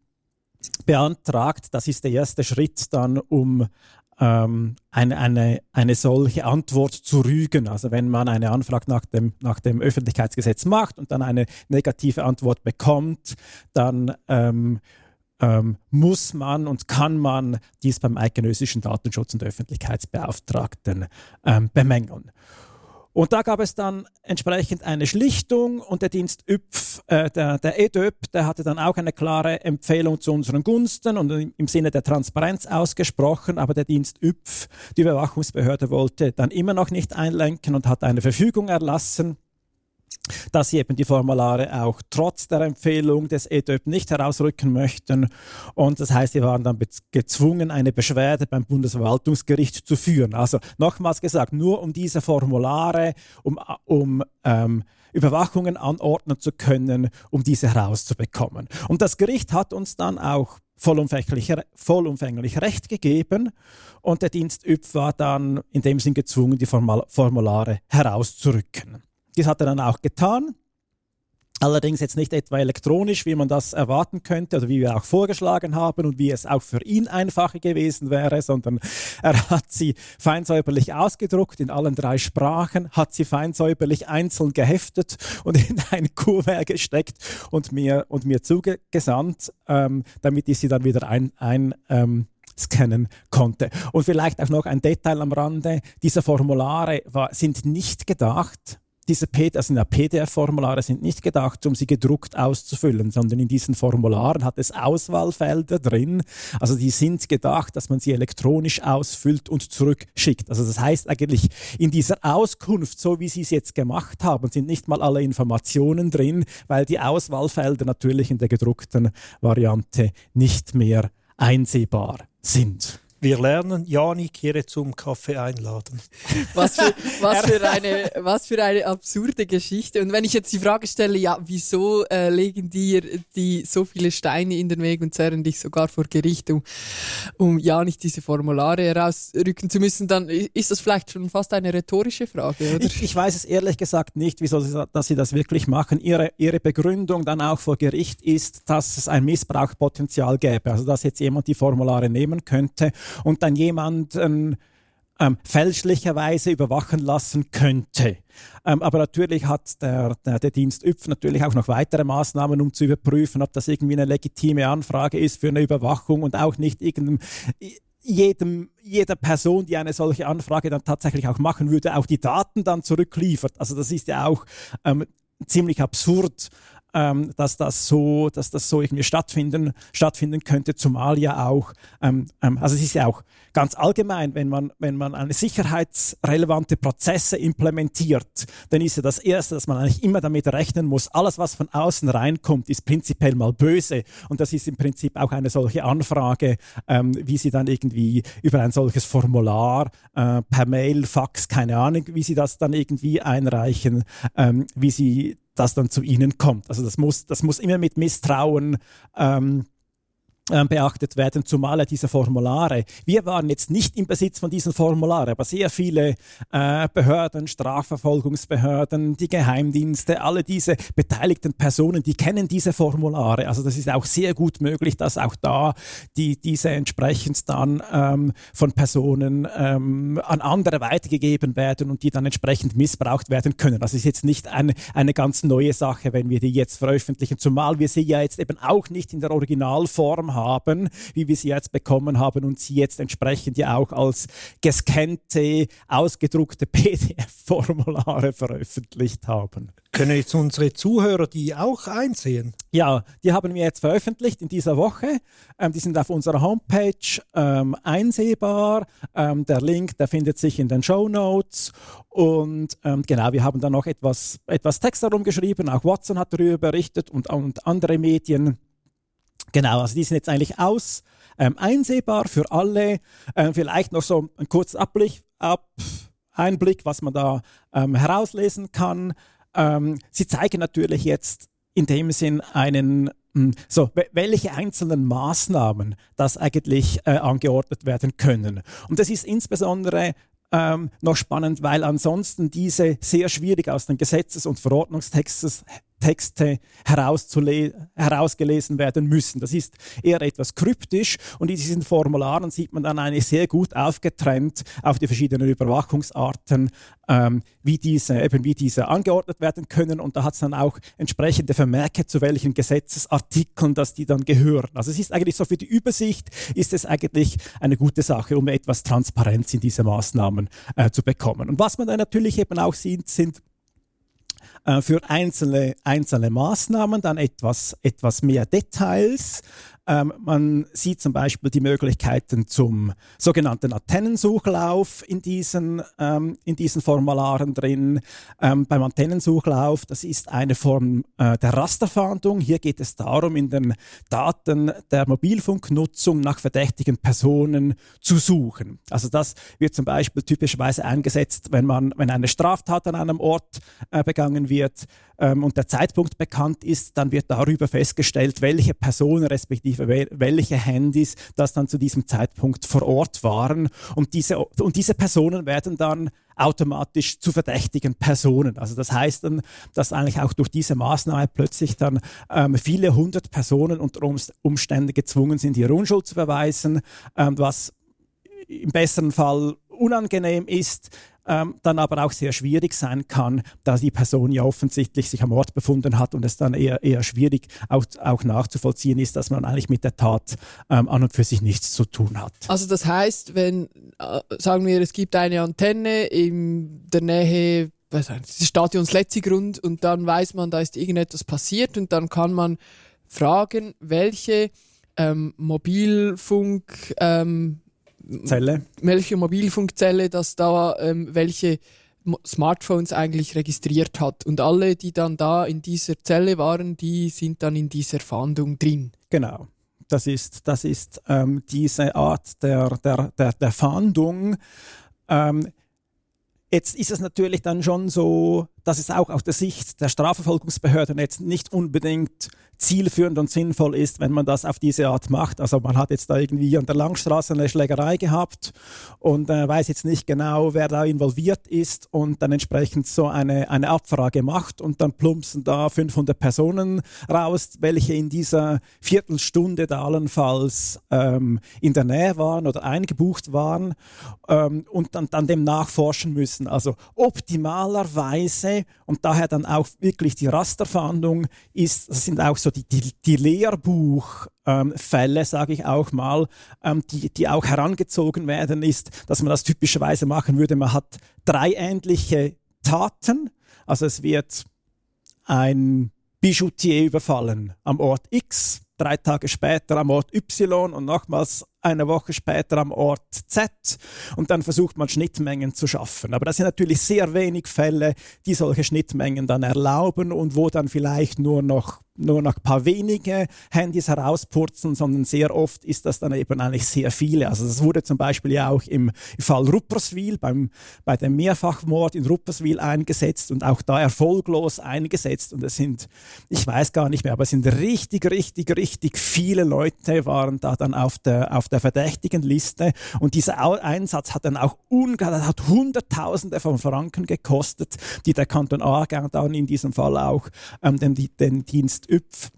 E: beantragt. Das ist der erste Schritt dann, um ähm, eine, eine, eine solche Antwort zu rügen. Also wenn man eine Anfrage nach dem, nach dem Öffentlichkeitsgesetz macht und dann eine negative Antwort bekommt, dann ähm, ähm, muss man und kann man dies beim eidgenössischen Datenschutz- und Öffentlichkeitsbeauftragten ähm, bemängeln. Und da gab es dann entsprechend eine Schlichtung und der Dienst ÜPF, äh, der, der EDÖP, der hatte dann auch eine klare Empfehlung zu unseren Gunsten und im Sinne der Transparenz ausgesprochen, aber der Dienst ÜPF, die Überwachungsbehörde, wollte dann immer noch nicht einlenken und hat eine Verfügung erlassen, dass sie eben die Formulare auch trotz der Empfehlung des EDÖP nicht herausrücken möchten. Und das heißt, sie waren dann gezwungen, eine Beschwerde beim Bundesverwaltungsgericht zu führen. Also nochmals gesagt, nur um diese Formulare, um, um ähm, Überwachungen anordnen zu können, um diese herauszubekommen. Und das Gericht hat uns dann auch vollumfänglich, vollumfänglich Recht gegeben und der Dienst ÜPF war dann in dem Sinn gezwungen, die Formulare herauszurücken. Das hat er dann auch getan. Allerdings jetzt nicht etwa elektronisch, wie man das erwarten könnte oder wie wir auch vorgeschlagen haben und wie es auch für ihn einfacher gewesen wäre, sondern er hat sie feinsäuberlich ausgedruckt in allen drei Sprachen, hat sie feinsäuberlich einzeln geheftet und in ein Kuvert gesteckt und mir, und mir zugesandt, ähm, damit ich sie dann wieder ein, ein ähm, scannen konnte. Und vielleicht auch noch ein Detail am Rande, diese Formulare war, sind nicht gedacht, diese also PDF-Formulare sind nicht gedacht, um sie gedruckt auszufüllen, sondern in diesen Formularen hat es Auswahlfelder drin. Also die sind gedacht, dass man sie elektronisch ausfüllt und zurückschickt. Also das heißt eigentlich, in dieser Auskunft, so wie Sie es jetzt gemacht haben, sind nicht mal alle Informationen drin, weil die Auswahlfelder natürlich in der gedruckten Variante nicht mehr einsehbar sind.
F: Wir lernen Janik hier zum Kaffee einladen.
D: Was für, was für, eine, was für eine absurde Geschichte. Und wenn ich jetzt die Frage stelle, ja, wieso äh, legen dir die so viele Steine in den Weg und zerren dich sogar vor Gericht, um, um ja nicht diese Formulare herausrücken zu müssen, dann ist das vielleicht schon fast eine rhetorische Frage, oder?
E: Ich, ich weiß es ehrlich gesagt nicht, wieso sie, dass sie das wirklich machen. Ihre, ihre Begründung dann auch vor Gericht ist, dass es ein Missbrauchspotenzial gäbe. Also dass jetzt jemand die Formulare nehmen könnte und dann jemanden ähm, fälschlicherweise überwachen lassen könnte. Ähm, aber natürlich hat der, der, der, Dienst ÜPF natürlich auch noch weitere Maßnahmen, um zu überprüfen, ob das irgendwie eine legitime Anfrage ist für eine Überwachung und auch nicht irgendeinem jedem, jeder Person, die eine solche Anfrage dann tatsächlich auch machen würde, auch die Daten dann zurückliefert. Also das ist ja auch ähm, ziemlich absurd, ähm, dass, das so, dass das so irgendwie stattfinden, stattfinden könnte, zumal ja auch, ähm, ähm, also es ist ja auch ganz allgemein, wenn man, wenn man eine sicherheitsrelevante Prozesse implementiert, dann ist ja das Erste, dass man eigentlich immer damit rechnen muss, alles, was von außen reinkommt, ist prinzipiell mal böse. Und das ist im Prinzip auch eine solche Anfrage, ähm, wie sie dann irgendwie über ein solches Formular äh, per Mail, Fax, keine Ahnung, wie sie das dann irgendwie einreichen, ähm, wie sie das dann zu ihnen kommt. Also das muss, das muss immer mit Misstrauen ähm, beachtet werden, zumal diese Formulare. Wir waren jetzt nicht im Besitz von diesen Formularen, aber sehr viele äh, Behörden, Strafverfolgungsbehörden, die Geheimdienste, alle diese beteiligten Personen, die kennen diese Formulare. Also das ist auch sehr gut möglich, dass auch da die, diese entsprechend dann ähm, von Personen ähm, an andere weitergegeben werden und die dann entsprechend missbraucht werden können. Das ist jetzt nicht eine, eine ganz neue Sache, wenn wir die jetzt veröffentlichen, zumal wir sie ja jetzt eben auch nicht in der Originalform haben haben, wie wir sie jetzt bekommen haben und sie jetzt entsprechend ja auch als gescannte, ausgedruckte PDF-Formulare veröffentlicht haben.
F: Können jetzt unsere Zuhörer die auch einsehen?
E: Ja, die haben wir jetzt veröffentlicht in dieser Woche. Ähm, die sind auf unserer Homepage ähm, einsehbar. Ähm, der Link, der findet sich in den Show Notes. Und ähm, genau, wir haben da noch etwas, etwas Text darum geschrieben. Auch Watson hat darüber berichtet und, und andere Medien. Genau, also die sind jetzt eigentlich aus, ähm, einsehbar für alle. Ähm, vielleicht noch so ein kurzer Abblick, ab, Einblick, was man da ähm, herauslesen kann. Ähm, sie zeigen natürlich jetzt in dem Sinn einen hm, so, welche einzelnen Maßnahmen das eigentlich äh, angeordnet werden können. Und das ist insbesondere ähm, noch spannend, weil ansonsten diese sehr schwierig aus den Gesetzes- und Verordnungstexten Texte herausgelesen werden müssen. Das ist eher etwas kryptisch und in diesen Formularen sieht man dann eigentlich sehr gut aufgetrennt auf die verschiedenen Überwachungsarten, ähm, wie, diese, eben wie diese angeordnet werden können und da hat es dann auch entsprechende Vermerke, zu welchen Gesetzesartikeln das die dann gehören. Also es ist eigentlich so für die Übersicht ist es eigentlich eine gute Sache, um etwas Transparenz in diese Maßnahmen äh, zu bekommen. Und was man dann natürlich eben auch sieht, sind für einzelne, einzelne Maßnahmen dann etwas, etwas mehr Details. Ähm, man sieht zum Beispiel die Möglichkeiten zum sogenannten Antennensuchlauf in diesen, ähm, in diesen Formularen drin. Ähm, beim Antennensuchlauf, das ist eine Form äh, der Rasterfahndung. Hier geht es darum, in den Daten der Mobilfunknutzung nach verdächtigen Personen zu suchen. Also das wird zum Beispiel typischerweise eingesetzt, wenn man, wenn eine Straftat an einem Ort äh, begangen wird ähm, und der Zeitpunkt bekannt ist, dann wird darüber festgestellt, welche Personen respektive welche Handys das dann zu diesem Zeitpunkt vor Ort waren. Und diese, und diese Personen werden dann automatisch zu verdächtigen Personen. Also das heißt dann, dass eigentlich auch durch diese Maßnahme plötzlich dann ähm, viele hundert Personen unter Umständen gezwungen sind, ihre Unschuld zu beweisen, ähm, was im besseren Fall unangenehm ist, ähm, dann aber auch sehr schwierig sein kann, da die Person ja offensichtlich sich am Ort befunden hat und es dann eher, eher schwierig auch, auch nachzuvollziehen ist, dass man eigentlich mit der Tat ähm, an und für sich nichts zu tun hat.
D: Also das heißt, wenn, äh, sagen wir, es gibt eine Antenne in der Nähe des Stadions Letzigrund und dann weiß man, da ist irgendetwas passiert und dann kann man fragen, welche ähm, Mobilfunk ähm,
E: Zelle.
D: welche Mobilfunkzelle, dass da ähm, welche Smartphones eigentlich registriert hat. Und alle, die dann da in dieser Zelle waren, die sind dann in dieser Fahndung drin.
E: Genau. Das ist, das ist ähm, diese Art der, der, der, der Fahndung. Ähm, Jetzt ist es natürlich dann schon so, dass es auch aus der Sicht der Strafverfolgungsbehörden jetzt nicht unbedingt zielführend und sinnvoll ist, wenn man das auf diese Art macht. Also man hat jetzt da irgendwie an der Langstraße eine Schlägerei gehabt und äh, weiß jetzt nicht genau, wer da involviert ist und dann entsprechend so eine, eine Abfrage macht und dann plumpsen da 500 Personen raus, welche in dieser Viertelstunde da allenfalls ähm, in der Nähe waren oder eingebucht waren ähm, und dann, dann dem nachforschen müssen. Also optimalerweise und daher dann auch wirklich die Rasterfahndung ist, das sind auch so die, die, die Lehrbuchfälle, ähm, sage ich auch mal, ähm, die, die auch herangezogen werden, ist, dass man das typischerweise machen würde. Man hat drei ähnliche Taten. Also es wird ein Bijoutier überfallen am Ort X, drei Tage später am Ort Y und nochmals eine Woche später am Ort Z und dann versucht man Schnittmengen zu schaffen. Aber das sind natürlich sehr wenig Fälle, die solche Schnittmengen dann erlauben und wo dann vielleicht nur noch nur noch ein paar wenige Handys herauspurzen, sondern sehr oft ist das dann eben eigentlich sehr viele. Also das wurde zum Beispiel ja auch im Fall Rupperswil, beim, bei dem Mehrfachmord in Rupperswil eingesetzt und auch da erfolglos eingesetzt. Und es sind, ich weiß gar nicht mehr, aber es sind richtig, richtig, richtig viele Leute waren da dann auf der, auf der verdächtigen Liste. Und dieser Einsatz hat dann auch hat Hunderttausende von Franken gekostet, die der Kanton Aargau dann in diesem Fall auch ähm, den, den Dienst ÜPF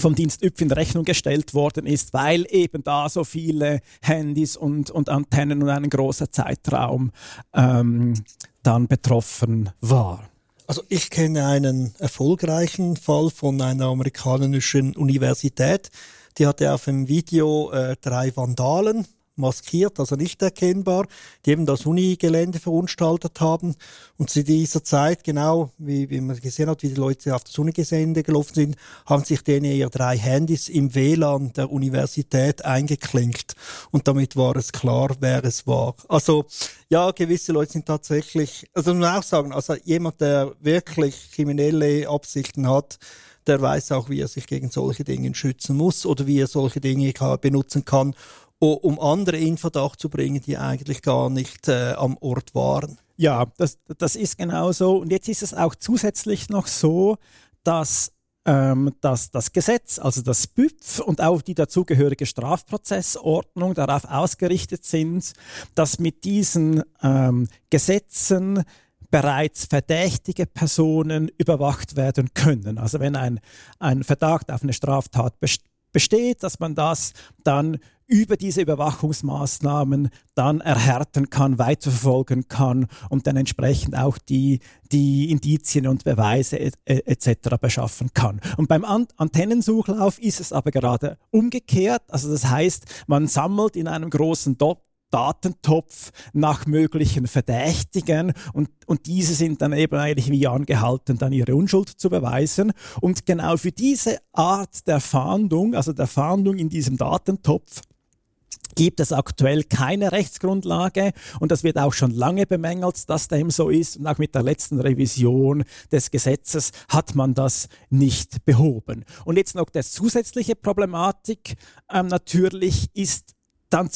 E: vom Dienst ÜPF in Rechnung gestellt worden ist, weil eben da so viele Handys und, und Antennen und ein großer Zeitraum ähm, dann betroffen war.
F: Also ich kenne einen erfolgreichen Fall von einer amerikanischen Universität, die hatte auf dem Video äh, drei Vandalen maskiert, also nicht erkennbar, die eben das Unigelände verunstaltet haben. Und zu dieser Zeit, genau wie, wie man gesehen hat, wie die Leute auf das Unigelände gelaufen sind, haben sich denen ihre drei Handys im WLAN der Universität eingeklinkt. Und damit war es klar, wer es war. Also ja, gewisse Leute sind tatsächlich, also man muss auch sagen, also jemand, der wirklich kriminelle Absichten hat, der weiß auch, wie er sich gegen solche Dinge schützen muss oder wie er solche Dinge benutzen kann, um andere in Verdacht zu bringen, die eigentlich gar nicht äh, am Ort waren.
E: Ja, das, das ist genau so. Und jetzt ist es auch zusätzlich noch so, dass ähm, dass das Gesetz, also das BÜPF und auch die dazugehörige Strafprozessordnung darauf ausgerichtet sind, dass mit diesen ähm, Gesetzen bereits verdächtige Personen überwacht werden können. Also wenn ein, ein Verdacht auf eine Straftat besteht, dass man das dann über diese Überwachungsmaßnahmen dann erhärten kann, weiterverfolgen kann und dann entsprechend auch die, die Indizien und Beweise etc. Et beschaffen kann. Und beim An Antennensuchlauf ist es aber gerade umgekehrt. Also das heißt, man sammelt in einem großen Dop Datentopf nach möglichen Verdächtigen und, und diese sind dann eben eigentlich wie angehalten, dann ihre Unschuld zu beweisen. Und genau für diese Art der Fahndung, also der Fahndung in diesem Datentopf, gibt es aktuell keine Rechtsgrundlage und das wird auch schon lange bemängelt, dass dem so ist und auch mit der letzten Revision des Gesetzes hat man das nicht behoben. Und jetzt noch das zusätzliche Problematik ähm, natürlich ist dann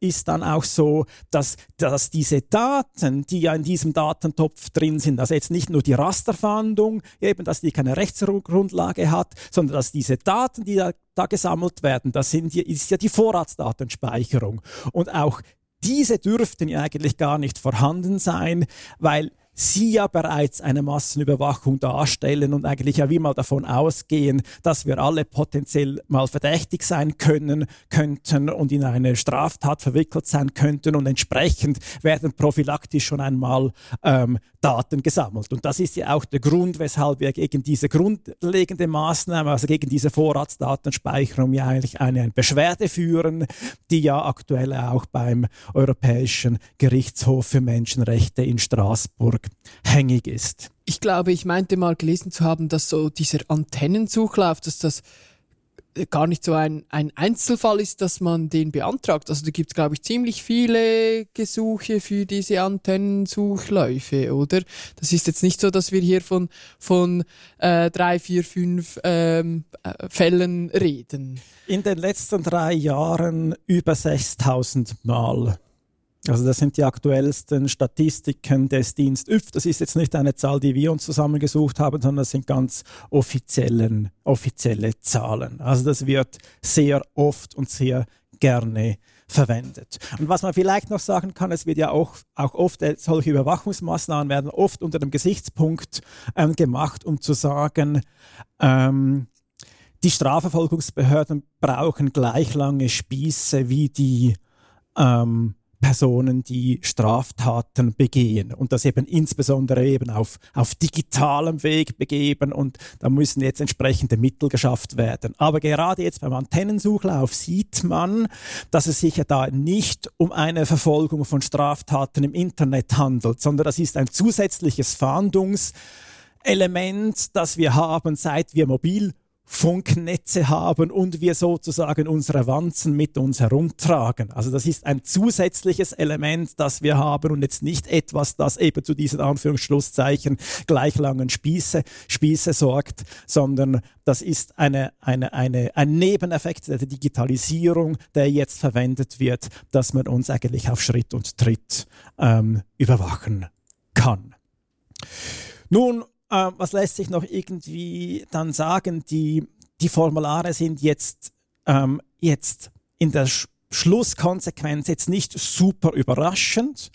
E: ist dann auch so, dass, dass diese Daten, die ja in diesem Datentopf drin sind, also jetzt nicht nur die Rasterfahndung, eben, dass die keine Rechtsgrundlage hat, sondern dass diese Daten, die da, da gesammelt werden, das sind, ist ja die Vorratsdatenspeicherung. Und auch diese dürften ja eigentlich gar nicht vorhanden sein, weil sie ja bereits eine Massenüberwachung darstellen und eigentlich ja wie mal davon ausgehen, dass wir alle potenziell mal verdächtig sein können, könnten und in eine Straftat verwickelt sein könnten und entsprechend werden prophylaktisch schon einmal ähm, Daten gesammelt. Und das ist ja auch der Grund, weshalb wir gegen diese grundlegende Maßnahme, also gegen diese Vorratsdatenspeicherung ja eigentlich eine Beschwerde führen, die ja aktuell auch beim Europäischen Gerichtshof für Menschenrechte in Straßburg hängig ist.
D: Ich glaube, ich meinte mal gelesen zu haben, dass so dieser Antennensuchlauf, dass das gar nicht so ein, ein Einzelfall ist, dass man den beantragt. Also da gibt es, glaube ich, ziemlich viele Gesuche für diese Antennensuchläufe, oder? Das ist jetzt nicht so, dass wir hier von, von äh, drei, vier, fünf ähm, äh, Fällen reden.
E: In den letzten drei Jahren über 6000 Mal. Also das sind die aktuellsten Statistiken des Dienst ÜF. Das ist jetzt nicht eine Zahl, die wir uns zusammengesucht haben, sondern das sind ganz offiziellen, offizielle Zahlen. Also das wird sehr oft und sehr gerne verwendet. Und was man vielleicht noch sagen kann, es wird ja auch, auch oft, äh, solche Überwachungsmaßnahmen werden oft unter dem Gesichtspunkt ähm, gemacht, um zu sagen, ähm, die Strafverfolgungsbehörden brauchen gleich lange Spieße wie die ähm, Personen, die Straftaten begehen und das eben insbesondere eben auf, auf digitalem Weg begeben und da müssen jetzt entsprechende Mittel geschafft werden. Aber gerade jetzt beim Antennensuchlauf sieht man, dass es sich ja da nicht um eine Verfolgung von Straftaten im Internet handelt, sondern das ist ein zusätzliches Fahndungselement, das wir haben, seit wir mobil Funknetze haben und wir sozusagen unsere Wanzen mit uns herumtragen. Also das ist ein zusätzliches Element, das wir haben und jetzt nicht etwas, das eben zu diesen Anführungsschlusszeichen gleich langen Spieße, Spieße sorgt, sondern das ist eine, eine, eine, ein Nebeneffekt der Digitalisierung, der jetzt verwendet wird, dass man uns eigentlich auf Schritt und Tritt ähm, überwachen kann. Nun, äh, was lässt sich noch irgendwie dann sagen? Die, die Formulare sind jetzt, ähm, jetzt in der Sch Schlusskonsequenz jetzt nicht super überraschend.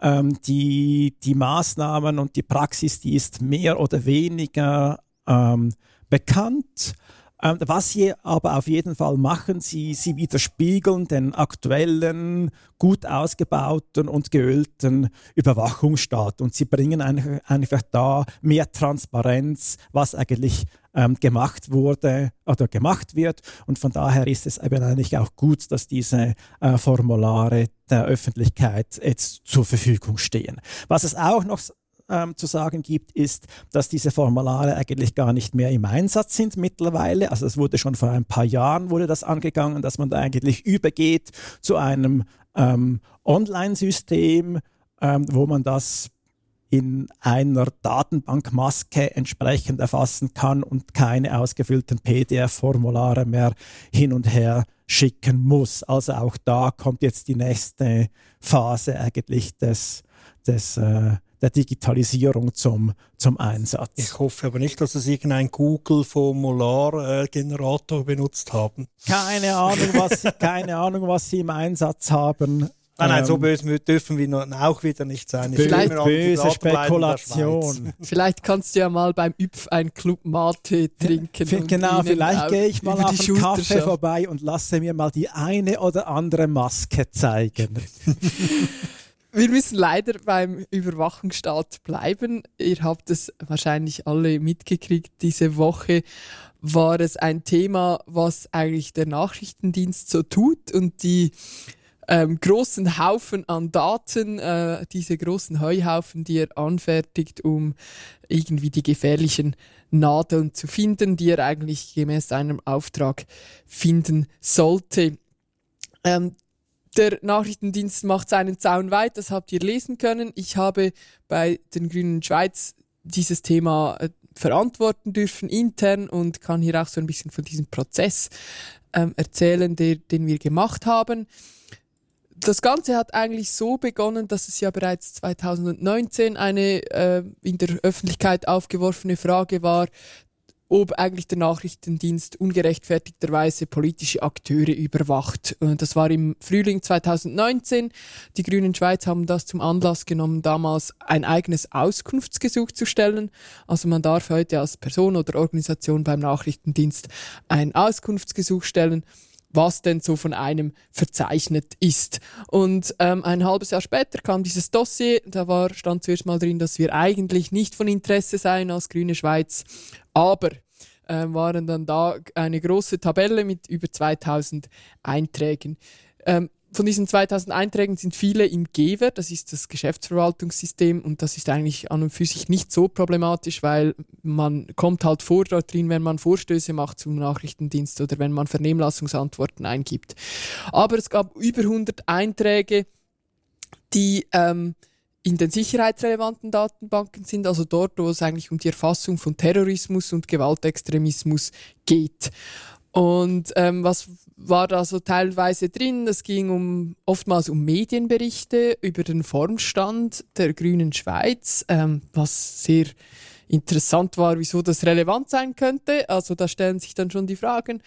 E: Ähm, die, die Maßnahmen und die Praxis, die ist mehr oder weniger ähm, bekannt. Ähm, was sie aber auf jeden Fall machen, sie, sie widerspiegeln den aktuellen, gut ausgebauten und geölten Überwachungsstaat und sie bringen einfach, da mehr Transparenz, was eigentlich ähm, gemacht wurde oder gemacht wird. Und von daher ist es eben eigentlich auch gut, dass diese äh, Formulare der Öffentlichkeit jetzt zur Verfügung stehen. Was es auch noch ähm, zu sagen gibt, ist, dass diese Formulare eigentlich gar nicht mehr im Einsatz sind mittlerweile. Also es wurde schon vor ein paar Jahren wurde das angegangen, dass man da eigentlich übergeht zu einem ähm, Online-System, ähm, wo man das in einer Datenbankmaske entsprechend erfassen kann und keine ausgefüllten PDF-Formulare mehr hin und her schicken muss. Also auch da kommt jetzt die nächste Phase eigentlich des, des äh, der Digitalisierung zum, zum Einsatz.
F: Ich hoffe aber nicht, dass Sie irgendeinen Google-Formulargenerator benutzt haben.
E: Keine Ahnung, was, keine Ahnung, was Sie im Einsatz haben.
F: Nein, nein, so ähm, böse dürfen wir auch wieder nicht sein.
E: Vielleicht böse Spekulation.
D: Vielleicht kannst du ja mal beim Üpf ein Club Mate trinken.
E: genau, vielleicht gehe ich mal auf einen Kaffee vorbei und lasse mir mal die eine oder andere Maske zeigen.
D: Wir müssen leider beim Überwachungsstaat bleiben. Ihr habt es wahrscheinlich alle mitgekriegt. Diese Woche war es ein Thema, was eigentlich der Nachrichtendienst so tut und die ähm, großen Haufen an Daten, äh, diese großen Heuhaufen, die er anfertigt, um irgendwie die gefährlichen Nadeln zu finden, die er eigentlich gemäß seinem Auftrag finden sollte. Ähm, der Nachrichtendienst macht seinen Zaun weit, das habt ihr lesen können. Ich habe bei den Grünen Schweiz dieses Thema äh, verantworten dürfen intern und kann hier auch so ein bisschen von diesem Prozess ähm, erzählen, der, den wir gemacht haben. Das Ganze hat eigentlich so begonnen, dass es ja bereits 2019 eine äh, in der Öffentlichkeit aufgeworfene Frage war, ob eigentlich der Nachrichtendienst ungerechtfertigterweise politische Akteure überwacht. Das war im Frühling 2019. Die Grünen Schweiz haben das zum Anlass genommen, damals ein eigenes Auskunftsgesuch zu stellen. Also man darf heute als Person oder Organisation beim Nachrichtendienst ein Auskunftsgesuch stellen was denn so von einem verzeichnet ist. Und ähm, ein halbes Jahr später kam dieses Dossier, da war, stand zuerst mal drin, dass wir eigentlich nicht von Interesse seien als Grüne Schweiz, aber äh, waren dann da eine große Tabelle mit über 2000 Einträgen. Ähm, von diesen 2000 Einträgen sind viele im GEWER, das ist das Geschäftsverwaltungssystem und das ist eigentlich an und für sich nicht so problematisch, weil man kommt halt vor dort drin, wenn man Vorstöße macht zum Nachrichtendienst oder wenn man Vernehmlassungsantworten eingibt. Aber es gab über 100 Einträge, die ähm, in den sicherheitsrelevanten Datenbanken sind, also dort, wo es eigentlich um die Erfassung von Terrorismus und Gewaltextremismus geht. Und ähm, was war da so teilweise drin? Es ging um oftmals um Medienberichte über den Formstand der Grünen Schweiz, ähm, was sehr interessant war, wieso das relevant sein könnte. Also da stellen sich dann schon die Fragen.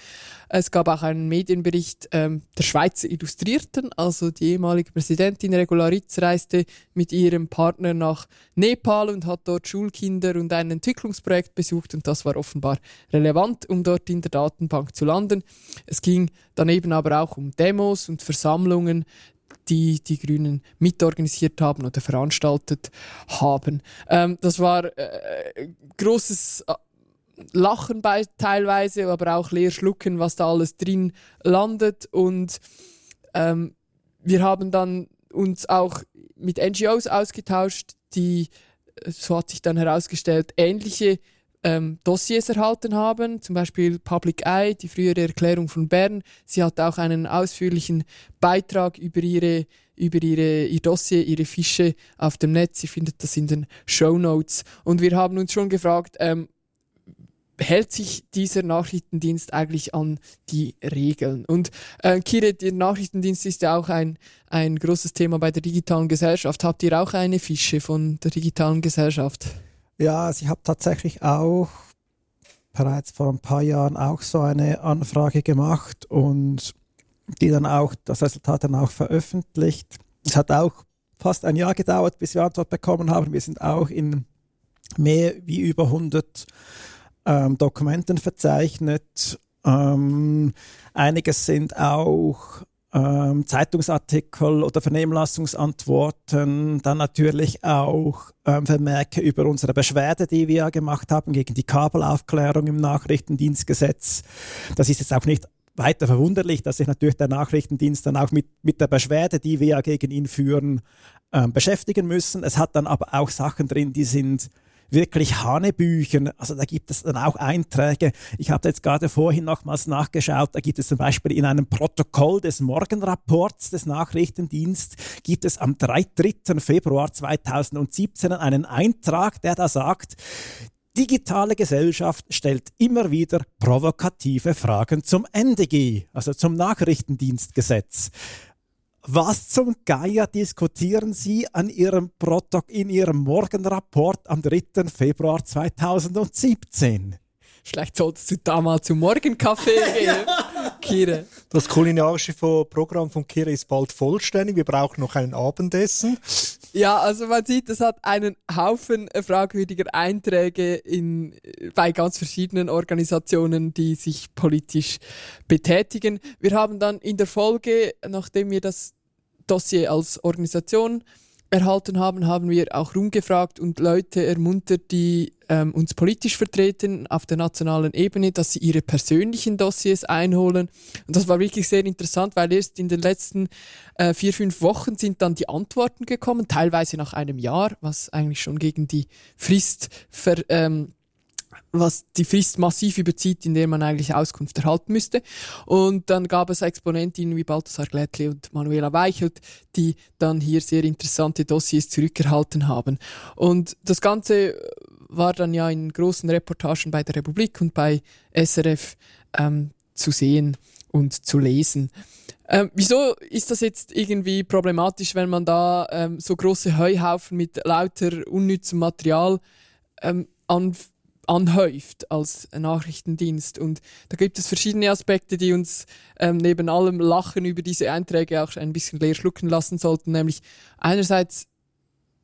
D: Es gab auch einen Medienbericht ähm, der Schweizer Illustrierten, also die ehemalige Präsidentin Regularitz reiste mit ihrem Partner nach Nepal und hat dort Schulkinder und ein Entwicklungsprojekt besucht und das war offenbar relevant, um dort in der Datenbank zu landen. Es ging daneben aber auch um Demos und Versammlungen die die Grünen mitorganisiert haben oder veranstaltet haben. Ähm, das war äh, großes äh, Lachen bei teilweise, aber auch leer schlucken, was da alles drin landet. Und ähm, wir haben dann uns auch mit NGOs ausgetauscht, die, so hat sich dann herausgestellt, ähnliche ähm, Dossiers erhalten haben, zum Beispiel Public Eye, die frühere Erklärung von Bern. Sie hat auch einen ausführlichen Beitrag über ihre über ihre, ihr Dossier, ihre Fische auf dem Netz. Ihr findet das in den Show Notes. Und wir haben uns schon gefragt, ähm, hält sich dieser Nachrichtendienst eigentlich an die Regeln? Und äh, Kire, der Nachrichtendienst ist ja auch ein, ein großes Thema bei der digitalen Gesellschaft. Habt ihr auch eine Fische von der digitalen Gesellschaft?
E: Ja, also ich habe tatsächlich auch bereits vor ein paar Jahren auch so eine Anfrage gemacht und die dann auch das Resultat dann auch veröffentlicht. Es hat auch fast ein Jahr gedauert, bis wir Antwort bekommen haben. Wir sind auch in mehr wie über 100 ähm, Dokumenten verzeichnet. Ähm, einiges sind auch ähm, Zeitungsartikel oder Vernehmlassungsantworten, dann natürlich auch ähm, Vermerke über unsere Beschwerde, die wir gemacht haben gegen die Kabelaufklärung im Nachrichtendienstgesetz. Das ist jetzt auch nicht weiter verwunderlich, dass sich natürlich der Nachrichtendienst dann auch mit, mit der Beschwerde, die wir ja gegen ihn führen, ähm, beschäftigen müssen. Es hat dann aber auch Sachen drin, die sind wirklich Hanebüchen. Also da gibt es dann auch Einträge. Ich habe jetzt gerade vorhin nochmals nachgeschaut. Da gibt es zum Beispiel in einem Protokoll des Morgenrapports des Nachrichtendienstes gibt es am 3. 3. Februar 2017 einen Eintrag, der da sagt, Digitale Gesellschaft stellt immer wieder provokative Fragen zum NDG, also zum Nachrichtendienstgesetz. Was zum Geier diskutieren Sie an Ihrem Protok in Ihrem Morgenrapport am 3. Februar 2017?
D: Vielleicht solltest du da mal zum Morgenkaffee gehen, Kire.
F: Das kulinarische Programm von Kire ist bald vollständig. Wir brauchen noch ein Abendessen.
D: Ja, also man sieht, es hat einen Haufen fragwürdiger Einträge in, bei ganz verschiedenen Organisationen, die sich politisch betätigen. Wir haben dann in der Folge, nachdem wir das Dossier als Organisation erhalten haben, haben wir auch rumgefragt und Leute ermuntert, die ähm, uns politisch vertreten auf der nationalen Ebene, dass sie ihre persönlichen Dossiers einholen. Und das war wirklich sehr interessant, weil erst in den letzten äh, vier, fünf Wochen sind dann die Antworten gekommen, teilweise nach einem Jahr, was eigentlich schon gegen die Frist ver, ähm, was die Frist massiv überzieht, in der man eigentlich Auskunft erhalten müsste. Und dann gab es Exponentinnen wie Balthasar Glättli und Manuela Weichelt, die dann hier sehr interessante Dossiers zurückerhalten haben. Und das Ganze war dann ja in großen Reportagen bei der Republik und bei SRF ähm, zu sehen und zu lesen. Ähm, wieso ist das jetzt irgendwie problematisch, wenn man da ähm, so große Heuhaufen mit lauter unnützem Material ähm, an anhäuft als Nachrichtendienst. Und da gibt es verschiedene Aspekte, die uns ähm, neben allem Lachen über diese Einträge auch ein bisschen leer schlucken lassen sollten. Nämlich einerseits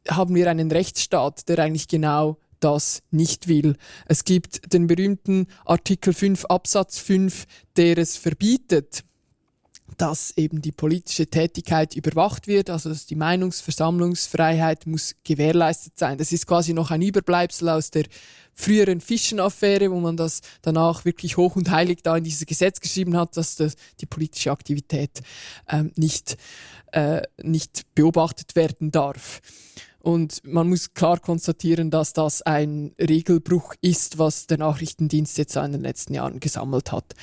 D: haben wir einen Rechtsstaat, der eigentlich genau das nicht will. Es gibt den berühmten Artikel 5 Absatz 5, der es verbietet, dass eben die politische Tätigkeit überwacht wird, also dass die Meinungsversammlungsfreiheit muss gewährleistet sein. Das ist quasi noch ein Überbleibsel aus der früheren Fischenaffäre, wo man das danach wirklich hoch und heilig da in dieses Gesetz geschrieben hat, dass das, die politische Aktivität ähm, nicht, äh, nicht beobachtet werden darf. Und man muss klar konstatieren, dass das ein Regelbruch ist, was der Nachrichtendienst jetzt in den letzten Jahren gesammelt hat.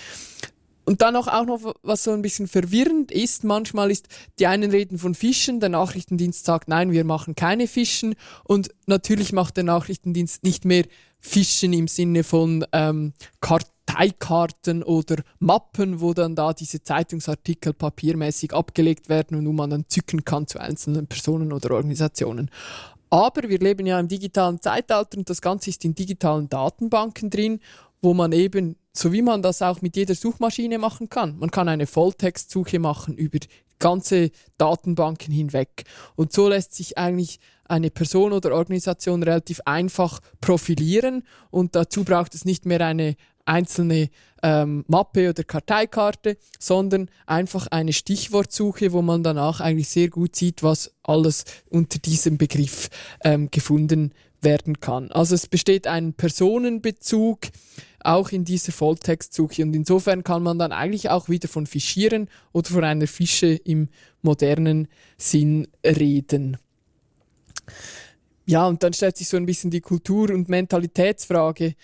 D: Und dann auch, auch noch, was so ein bisschen verwirrend ist, manchmal ist, die einen reden von Fischen, der Nachrichtendienst sagt, nein, wir machen keine Fischen. Und natürlich macht der Nachrichtendienst nicht mehr Fischen im Sinne von ähm, Karteikarten oder Mappen, wo dann da diese Zeitungsartikel papiermäßig abgelegt werden und wo man dann zücken kann zu einzelnen Personen oder Organisationen. Aber wir leben ja im digitalen Zeitalter und das Ganze ist in digitalen Datenbanken drin, wo man eben so wie man das auch mit jeder Suchmaschine machen kann. Man kann eine Volltextsuche machen über ganze Datenbanken hinweg. Und so lässt sich eigentlich eine Person oder Organisation relativ einfach profilieren und dazu braucht es nicht mehr eine einzelne ähm, Mappe oder Karteikarte, sondern einfach eine Stichwortsuche, wo man danach eigentlich sehr gut sieht, was alles unter diesem Begriff ähm, gefunden werden kann. Also es besteht ein Personenbezug, auch in dieser Volltextsuche. Und insofern kann man dann eigentlich auch wieder von Fischieren oder von einer Fische im modernen Sinn reden. Ja, und dann stellt sich so ein bisschen die Kultur- und Mentalitätsfrage,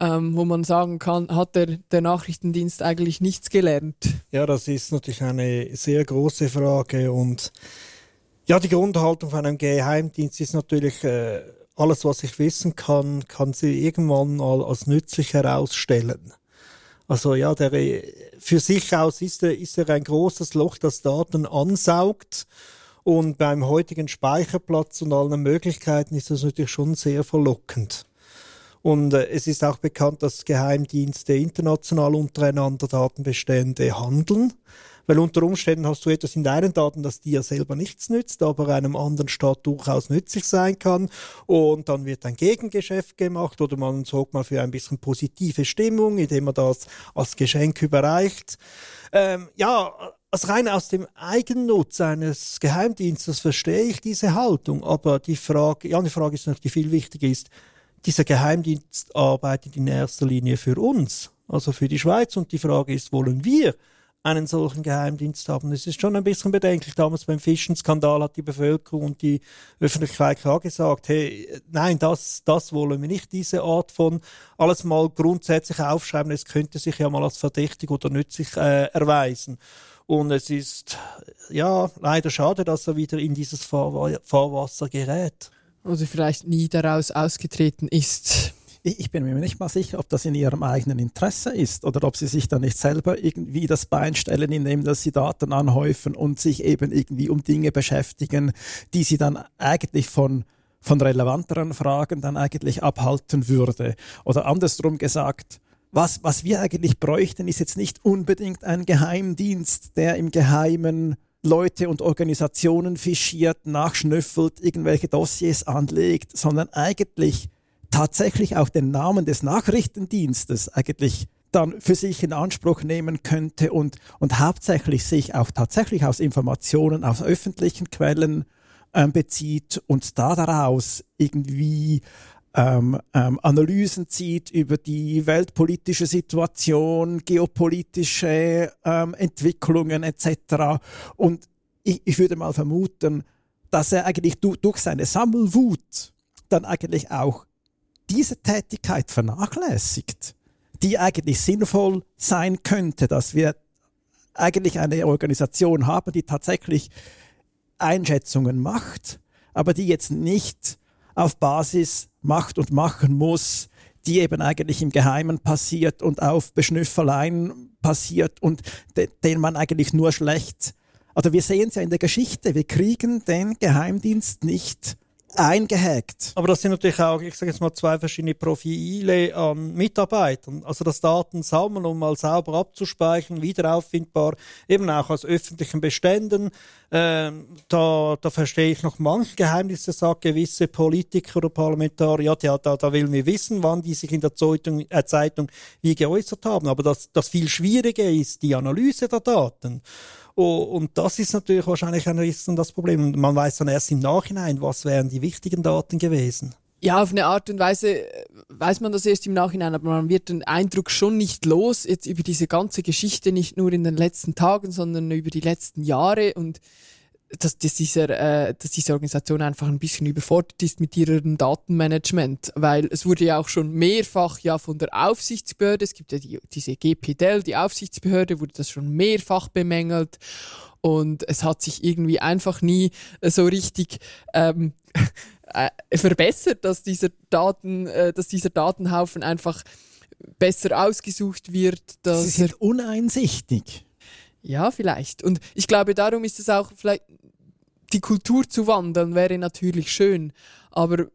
D: ähm, wo man sagen kann, hat der, der Nachrichtendienst eigentlich nichts gelernt?
F: Ja, das ist natürlich eine sehr große Frage und ja, die Grundhaltung von einem Geheimdienst ist natürlich äh, alles, was ich wissen kann, kann sie irgendwann mal als nützlich herausstellen. Also ja, der, für sich aus ist er, ist er ein großes Loch, das Daten ansaugt. Und beim heutigen Speicherplatz und allen Möglichkeiten ist das natürlich schon sehr verlockend. Und äh, es ist auch bekannt, dass Geheimdienste international untereinander Datenbestände handeln. Weil unter Umständen hast du etwas in deinen Daten, das dir selber nichts nützt, aber einem anderen Staat durchaus nützlich sein kann. Und dann wird ein Gegengeschäft gemacht oder man sorgt mal für ein bisschen positive Stimmung, indem man das als Geschenk überreicht. Ähm, ja, also rein aus dem Eigennutz eines Geheimdienstes verstehe ich diese Haltung, aber die Frage, ja, die Frage ist noch, die viel wichtiger ist, dieser Geheimdienst arbeitet in erster Linie für uns, also für die Schweiz und die Frage ist, wollen wir einen solchen Geheimdienst haben. Es ist schon ein bisschen bedenklich. Damals beim Fischenskandal hat die Bevölkerung und die Öffentlichkeit klar gesagt, hey, nein, das, das wollen wir nicht, diese Art von alles mal grundsätzlich aufschreiben. Es könnte sich ja mal als verdächtig oder nützlich äh, erweisen. Und es ist ja leider schade, dass er wieder in dieses Fahrwasser gerät.
D: Oder vielleicht nie daraus ausgetreten ist
E: ich bin mir nicht mal sicher, ob das in ihrem eigenen Interesse ist oder ob sie sich da nicht selber irgendwie das Bein stellen, indem dass sie Daten anhäufen und sich eben irgendwie um Dinge beschäftigen, die sie dann eigentlich von von relevanteren Fragen dann eigentlich abhalten würde. Oder andersrum gesagt, was, was wir eigentlich bräuchten, ist jetzt nicht unbedingt ein Geheimdienst, der im Geheimen Leute und Organisationen fischiert, nachschnüffelt, irgendwelche Dossiers anlegt, sondern eigentlich tatsächlich auch den Namen des Nachrichtendienstes eigentlich dann für sich in Anspruch nehmen könnte und, und hauptsächlich sich auch tatsächlich aus Informationen aus öffentlichen Quellen ähm, bezieht und da daraus irgendwie ähm, ähm, Analysen zieht über die weltpolitische Situation, geopolitische ähm, Entwicklungen etc. Und ich, ich würde mal vermuten, dass er eigentlich du, durch seine Sammelwut dann eigentlich auch diese Tätigkeit vernachlässigt, die eigentlich sinnvoll sein könnte, dass wir eigentlich eine Organisation haben, die tatsächlich Einschätzungen macht, aber die jetzt nicht auf Basis macht und machen muss, die eben eigentlich im Geheimen passiert und auf Beschnüffeleien passiert und de den man eigentlich nur schlecht. Also wir sehen es ja in der Geschichte, wir kriegen den Geheimdienst nicht eingehackt.
F: Aber das sind natürlich auch, ich sage jetzt mal, zwei verschiedene Profile an Mitarbeitern. Also das Daten sammeln, um mal sauber abzuspeichern, wieder auffindbar, eben auch aus öffentlichen Beständen. Ähm, da, da verstehe ich noch manche Geheimnisse, sagt gewisse Politiker oder Parlamentarier, ja, da, da will wir wissen, wann die sich in der Zeitung, äh, Zeitung wie geäußert haben. Aber das, das viel Schwierige ist die Analyse der Daten. Oh, und das ist natürlich wahrscheinlich ein bisschen das Problem. Man weiß dann erst im Nachhinein, was wären die wichtigen Daten gewesen.
D: Ja, auf eine Art und Weise äh, weiß man das erst im Nachhinein, aber man wird den Eindruck schon nicht los, jetzt über diese ganze Geschichte, nicht nur in den letzten Tagen, sondern über die letzten Jahre und dass, dass, dieser, äh, dass diese Organisation einfach ein bisschen überfordert ist mit ihrem Datenmanagement, weil es wurde ja auch schon mehrfach ja von der Aufsichtsbehörde, es gibt ja die, diese GPDL, die Aufsichtsbehörde, wurde das schon mehrfach bemängelt und es hat sich irgendwie einfach nie so richtig ähm, äh, verbessert, dass dieser Daten, äh, dass dieser Datenhaufen einfach besser ausgesucht wird.
E: Sie sind uneinsichtig.
D: Ja, vielleicht. Und ich glaube, darum ist es auch vielleicht, die Kultur zu wandeln wäre natürlich schön, aber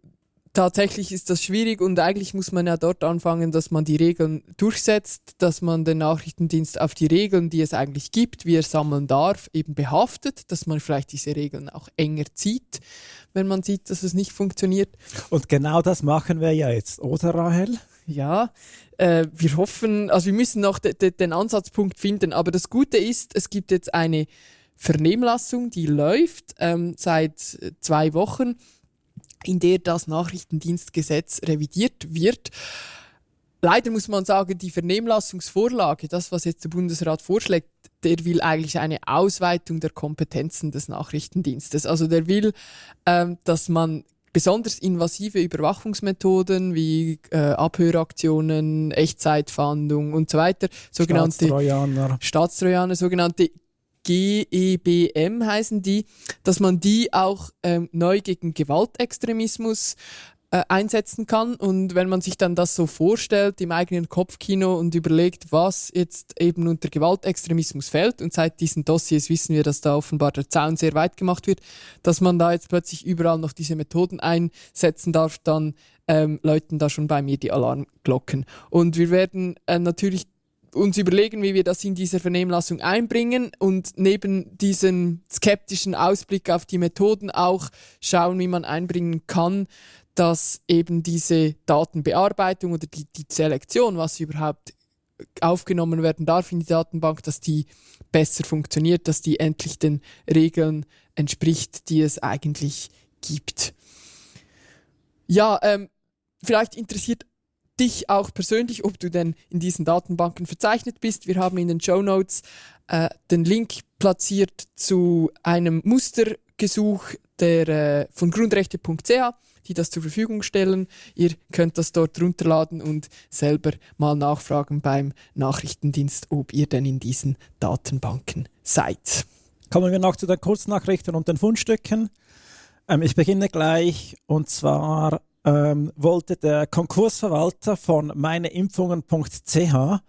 D: tatsächlich ist das schwierig und eigentlich muss man ja dort anfangen, dass man die Regeln durchsetzt, dass man den Nachrichtendienst auf die Regeln, die es eigentlich gibt, wie er sammeln darf, eben behaftet, dass man vielleicht diese Regeln auch enger zieht, wenn man sieht, dass es nicht funktioniert.
E: Und genau das machen wir ja jetzt, oder Rahel?
D: Ja, äh, wir hoffen, also wir müssen noch de, de, den Ansatzpunkt finden, aber das Gute ist, es gibt jetzt eine Vernehmlassung, die läuft ähm, seit zwei Wochen, in der das Nachrichtendienstgesetz revidiert wird. Leider muss man sagen, die Vernehmlassungsvorlage, das, was jetzt der Bundesrat vorschlägt, der will eigentlich eine Ausweitung der Kompetenzen des Nachrichtendienstes. Also der will, ähm, dass man besonders invasive Überwachungsmethoden wie äh, Abhöraktionen, Echtzeitfahndung und so weiter, sogenannte
E: Staatstrojaner,
D: Staatstrojaner sogenannte GEBM heißen die, dass man die auch ähm, neu gegen Gewaltextremismus äh, einsetzen kann. Und wenn man sich dann das so vorstellt im eigenen Kopfkino und überlegt, was jetzt eben unter Gewaltextremismus fällt, und seit diesen Dossiers wissen wir, dass da offenbar der Zaun sehr weit gemacht wird, dass man da jetzt plötzlich überall noch diese Methoden einsetzen darf, dann ähm, läuten da schon bei mir die Alarmglocken. Und wir werden äh, natürlich uns überlegen, wie wir das in dieser Vernehmlassung einbringen und neben diesem skeptischen Ausblick auf die Methoden auch schauen, wie man einbringen kann, dass eben diese Datenbearbeitung oder die, die Selektion, was überhaupt aufgenommen werden darf in die Datenbank, dass die besser funktioniert, dass die endlich den Regeln entspricht, die es eigentlich gibt. Ja, ähm, vielleicht interessiert dich auch persönlich, ob du denn in diesen Datenbanken verzeichnet bist. Wir haben in den Show Notes äh, den Link platziert zu einem Mustergesuch der, äh, von grundrechte.ch die das zur Verfügung stellen. Ihr könnt das dort runterladen und selber mal nachfragen beim Nachrichtendienst, ob ihr denn in diesen Datenbanken seid.
E: Kommen wir noch zu den Kurznachrichten und den Fundstücken. Ähm, ich beginne gleich und zwar ähm, wollte der Konkursverwalter von meineimpfungen.ch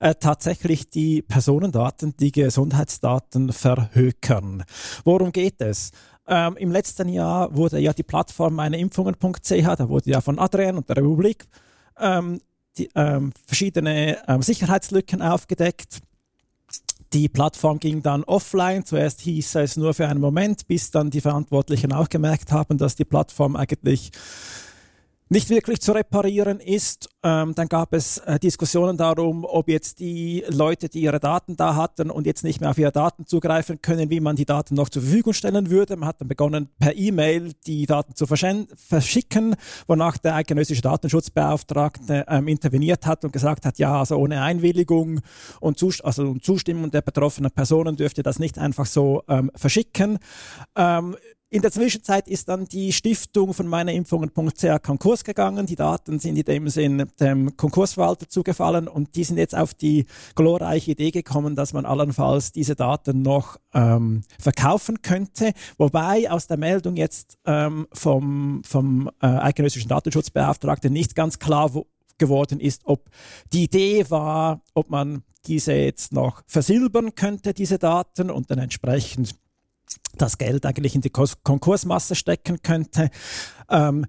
E: äh, tatsächlich die Personendaten, die Gesundheitsdaten verhökern. Worum geht es? Ähm, Im letzten Jahr wurde ja die Plattform meineimpfungen.ch, da wurde ja von Adrian und der Republik ähm, die, ähm, verschiedene ähm, Sicherheitslücken aufgedeckt. Die Plattform ging dann offline. Zuerst hieß es nur für einen Moment, bis dann die Verantwortlichen auch gemerkt haben, dass die Plattform eigentlich nicht wirklich zu reparieren ist. Ähm, dann gab es äh, Diskussionen darum, ob jetzt die Leute, die ihre Daten da hatten und jetzt nicht mehr auf ihre Daten zugreifen können, wie man die Daten noch zur Verfügung stellen würde. Man hat dann begonnen, per E-Mail die Daten zu verschicken, wonach der eidgenössische Datenschutzbeauftragte ähm, interveniert hat und gesagt hat, ja, also ohne Einwilligung und Zust also Zustimmung der betroffenen Personen dürfte das nicht einfach so ähm, verschicken. In der Zwischenzeit ist dann die Stiftung von meineimpfungen.ch Konkurs gegangen. Die Daten sind in dem Sinn dem Konkursverwalter zugefallen und die sind jetzt auf die glorreiche Idee gekommen, dass man allenfalls diese Daten noch ähm, verkaufen könnte. Wobei aus der Meldung jetzt ähm, vom, vom äh, eidgenössischen Datenschutzbeauftragten nicht ganz klar wo, geworden ist, ob die Idee war, ob man diese jetzt noch versilbern könnte, diese Daten, und dann entsprechend das Geld eigentlich in die Konkursmasse stecken könnte. Ähm,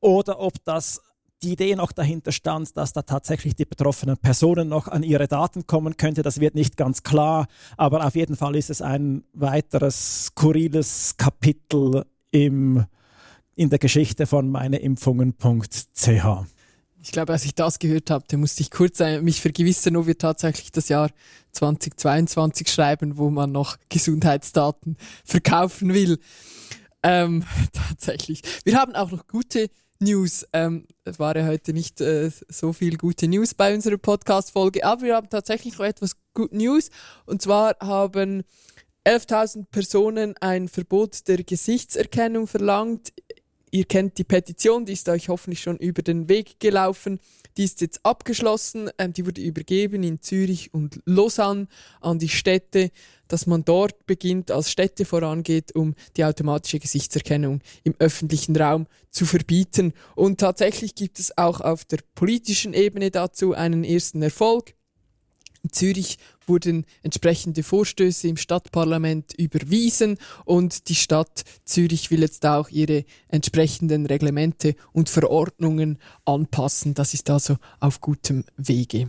E: oder ob das die Idee noch dahinter stand, dass da tatsächlich die betroffenen Personen noch an ihre Daten kommen könnte, das wird nicht ganz klar, aber auf jeden Fall ist es ein weiteres skurriles Kapitel im, in der Geschichte von meineimpfungen.ch.
D: Ich glaube, als ich das gehört habe, musste ich kurz mich vergewissern, ob wir tatsächlich das Jahr 2022 schreiben, wo man noch Gesundheitsdaten verkaufen will. Ähm, tatsächlich. Wir haben auch noch gute News. Ähm, es war ja heute nicht äh, so viel gute News bei unserer Podcast-Folge, aber wir haben tatsächlich noch etwas Good News. Und zwar haben 11.000 Personen ein Verbot der Gesichtserkennung verlangt. Ihr kennt die Petition, die ist euch hoffentlich schon über den Weg gelaufen. Die ist jetzt abgeschlossen. Ähm, die wurde übergeben in Zürich und Lausanne an die Städte, dass man dort beginnt, als Städte vorangeht, um die automatische Gesichtserkennung im öffentlichen Raum zu verbieten. Und tatsächlich gibt es auch auf der politischen Ebene dazu einen ersten Erfolg. In Zürich wurden entsprechende Vorstöße im Stadtparlament überwiesen und die Stadt Zürich will jetzt auch ihre entsprechenden Reglemente und Verordnungen anpassen. Das ist also auf gutem Wege.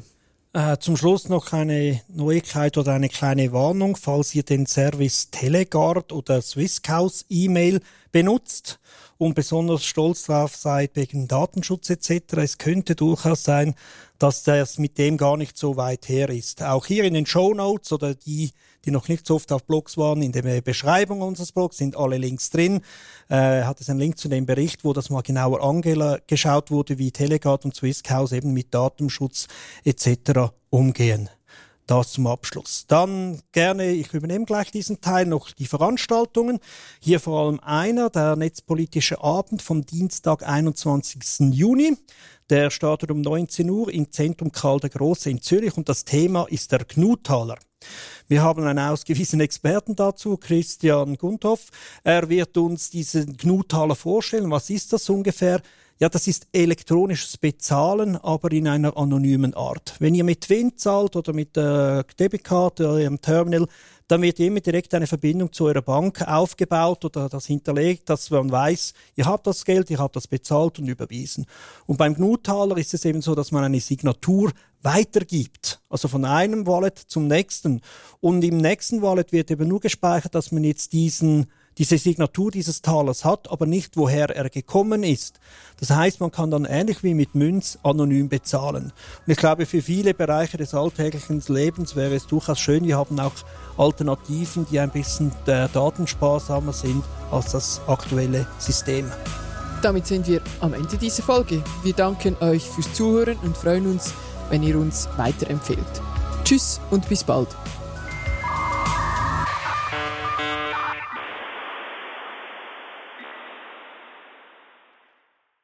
F: Äh, zum Schluss noch eine Neuigkeit oder eine kleine Warnung, falls ihr den Service Telegard oder Swisscaus E-Mail benutzt und besonders stolz drauf seid wegen Datenschutz etc. Es könnte durchaus sein, dass das mit dem gar nicht so weit her ist. Auch hier in den Show Notes oder die, die noch nicht so oft auf Blogs waren, in der Beschreibung unseres Blogs sind alle Links drin. Äh, hat es einen Link zu dem Bericht, wo das mal genauer angeschaut wurde, wie Telegard und Swisscaus eben mit Datenschutz etc. umgehen. Das zum Abschluss. Dann gerne, ich übernehme gleich diesen Teil, noch die Veranstaltungen. Hier vor allem einer, der Netzpolitische Abend vom Dienstag, 21. Juni. Der startet um 19 Uhr im Zentrum Karl der Große in Zürich und das Thema ist der Knutaler. Wir haben einen ausgewiesenen Experten dazu, Christian Gunthoff. Er wird uns diesen Knutaler vorstellen. Was ist das ungefähr? Ja, das ist elektronisches Bezahlen, aber in einer anonymen Art. Wenn ihr mit Twin zahlt oder mit der Debitkarte oder ihrem Terminal, dann wird immer direkt eine Verbindung zu eurer Bank aufgebaut oder das hinterlegt, dass man weiß, ihr habt das Geld, ihr habt das bezahlt und überwiesen. Und beim Gnutaler ist es eben so, dass man eine Signatur weitergibt, also von einem Wallet zum nächsten. Und im nächsten Wallet wird eben nur gespeichert, dass man jetzt diesen diese Signatur dieses Talers hat, aber nicht, woher er gekommen ist. Das heißt, man kann dann ähnlich wie mit Münz anonym bezahlen. Und ich glaube, für viele Bereiche des alltäglichen Lebens wäre es durchaus schön, wir haben auch Alternativen, die ein bisschen äh, datensparsamer sind als das aktuelle System.
D: Damit sind wir am Ende dieser Folge. Wir danken euch fürs Zuhören und freuen uns, wenn ihr uns weiterempfehlt. Tschüss und bis bald.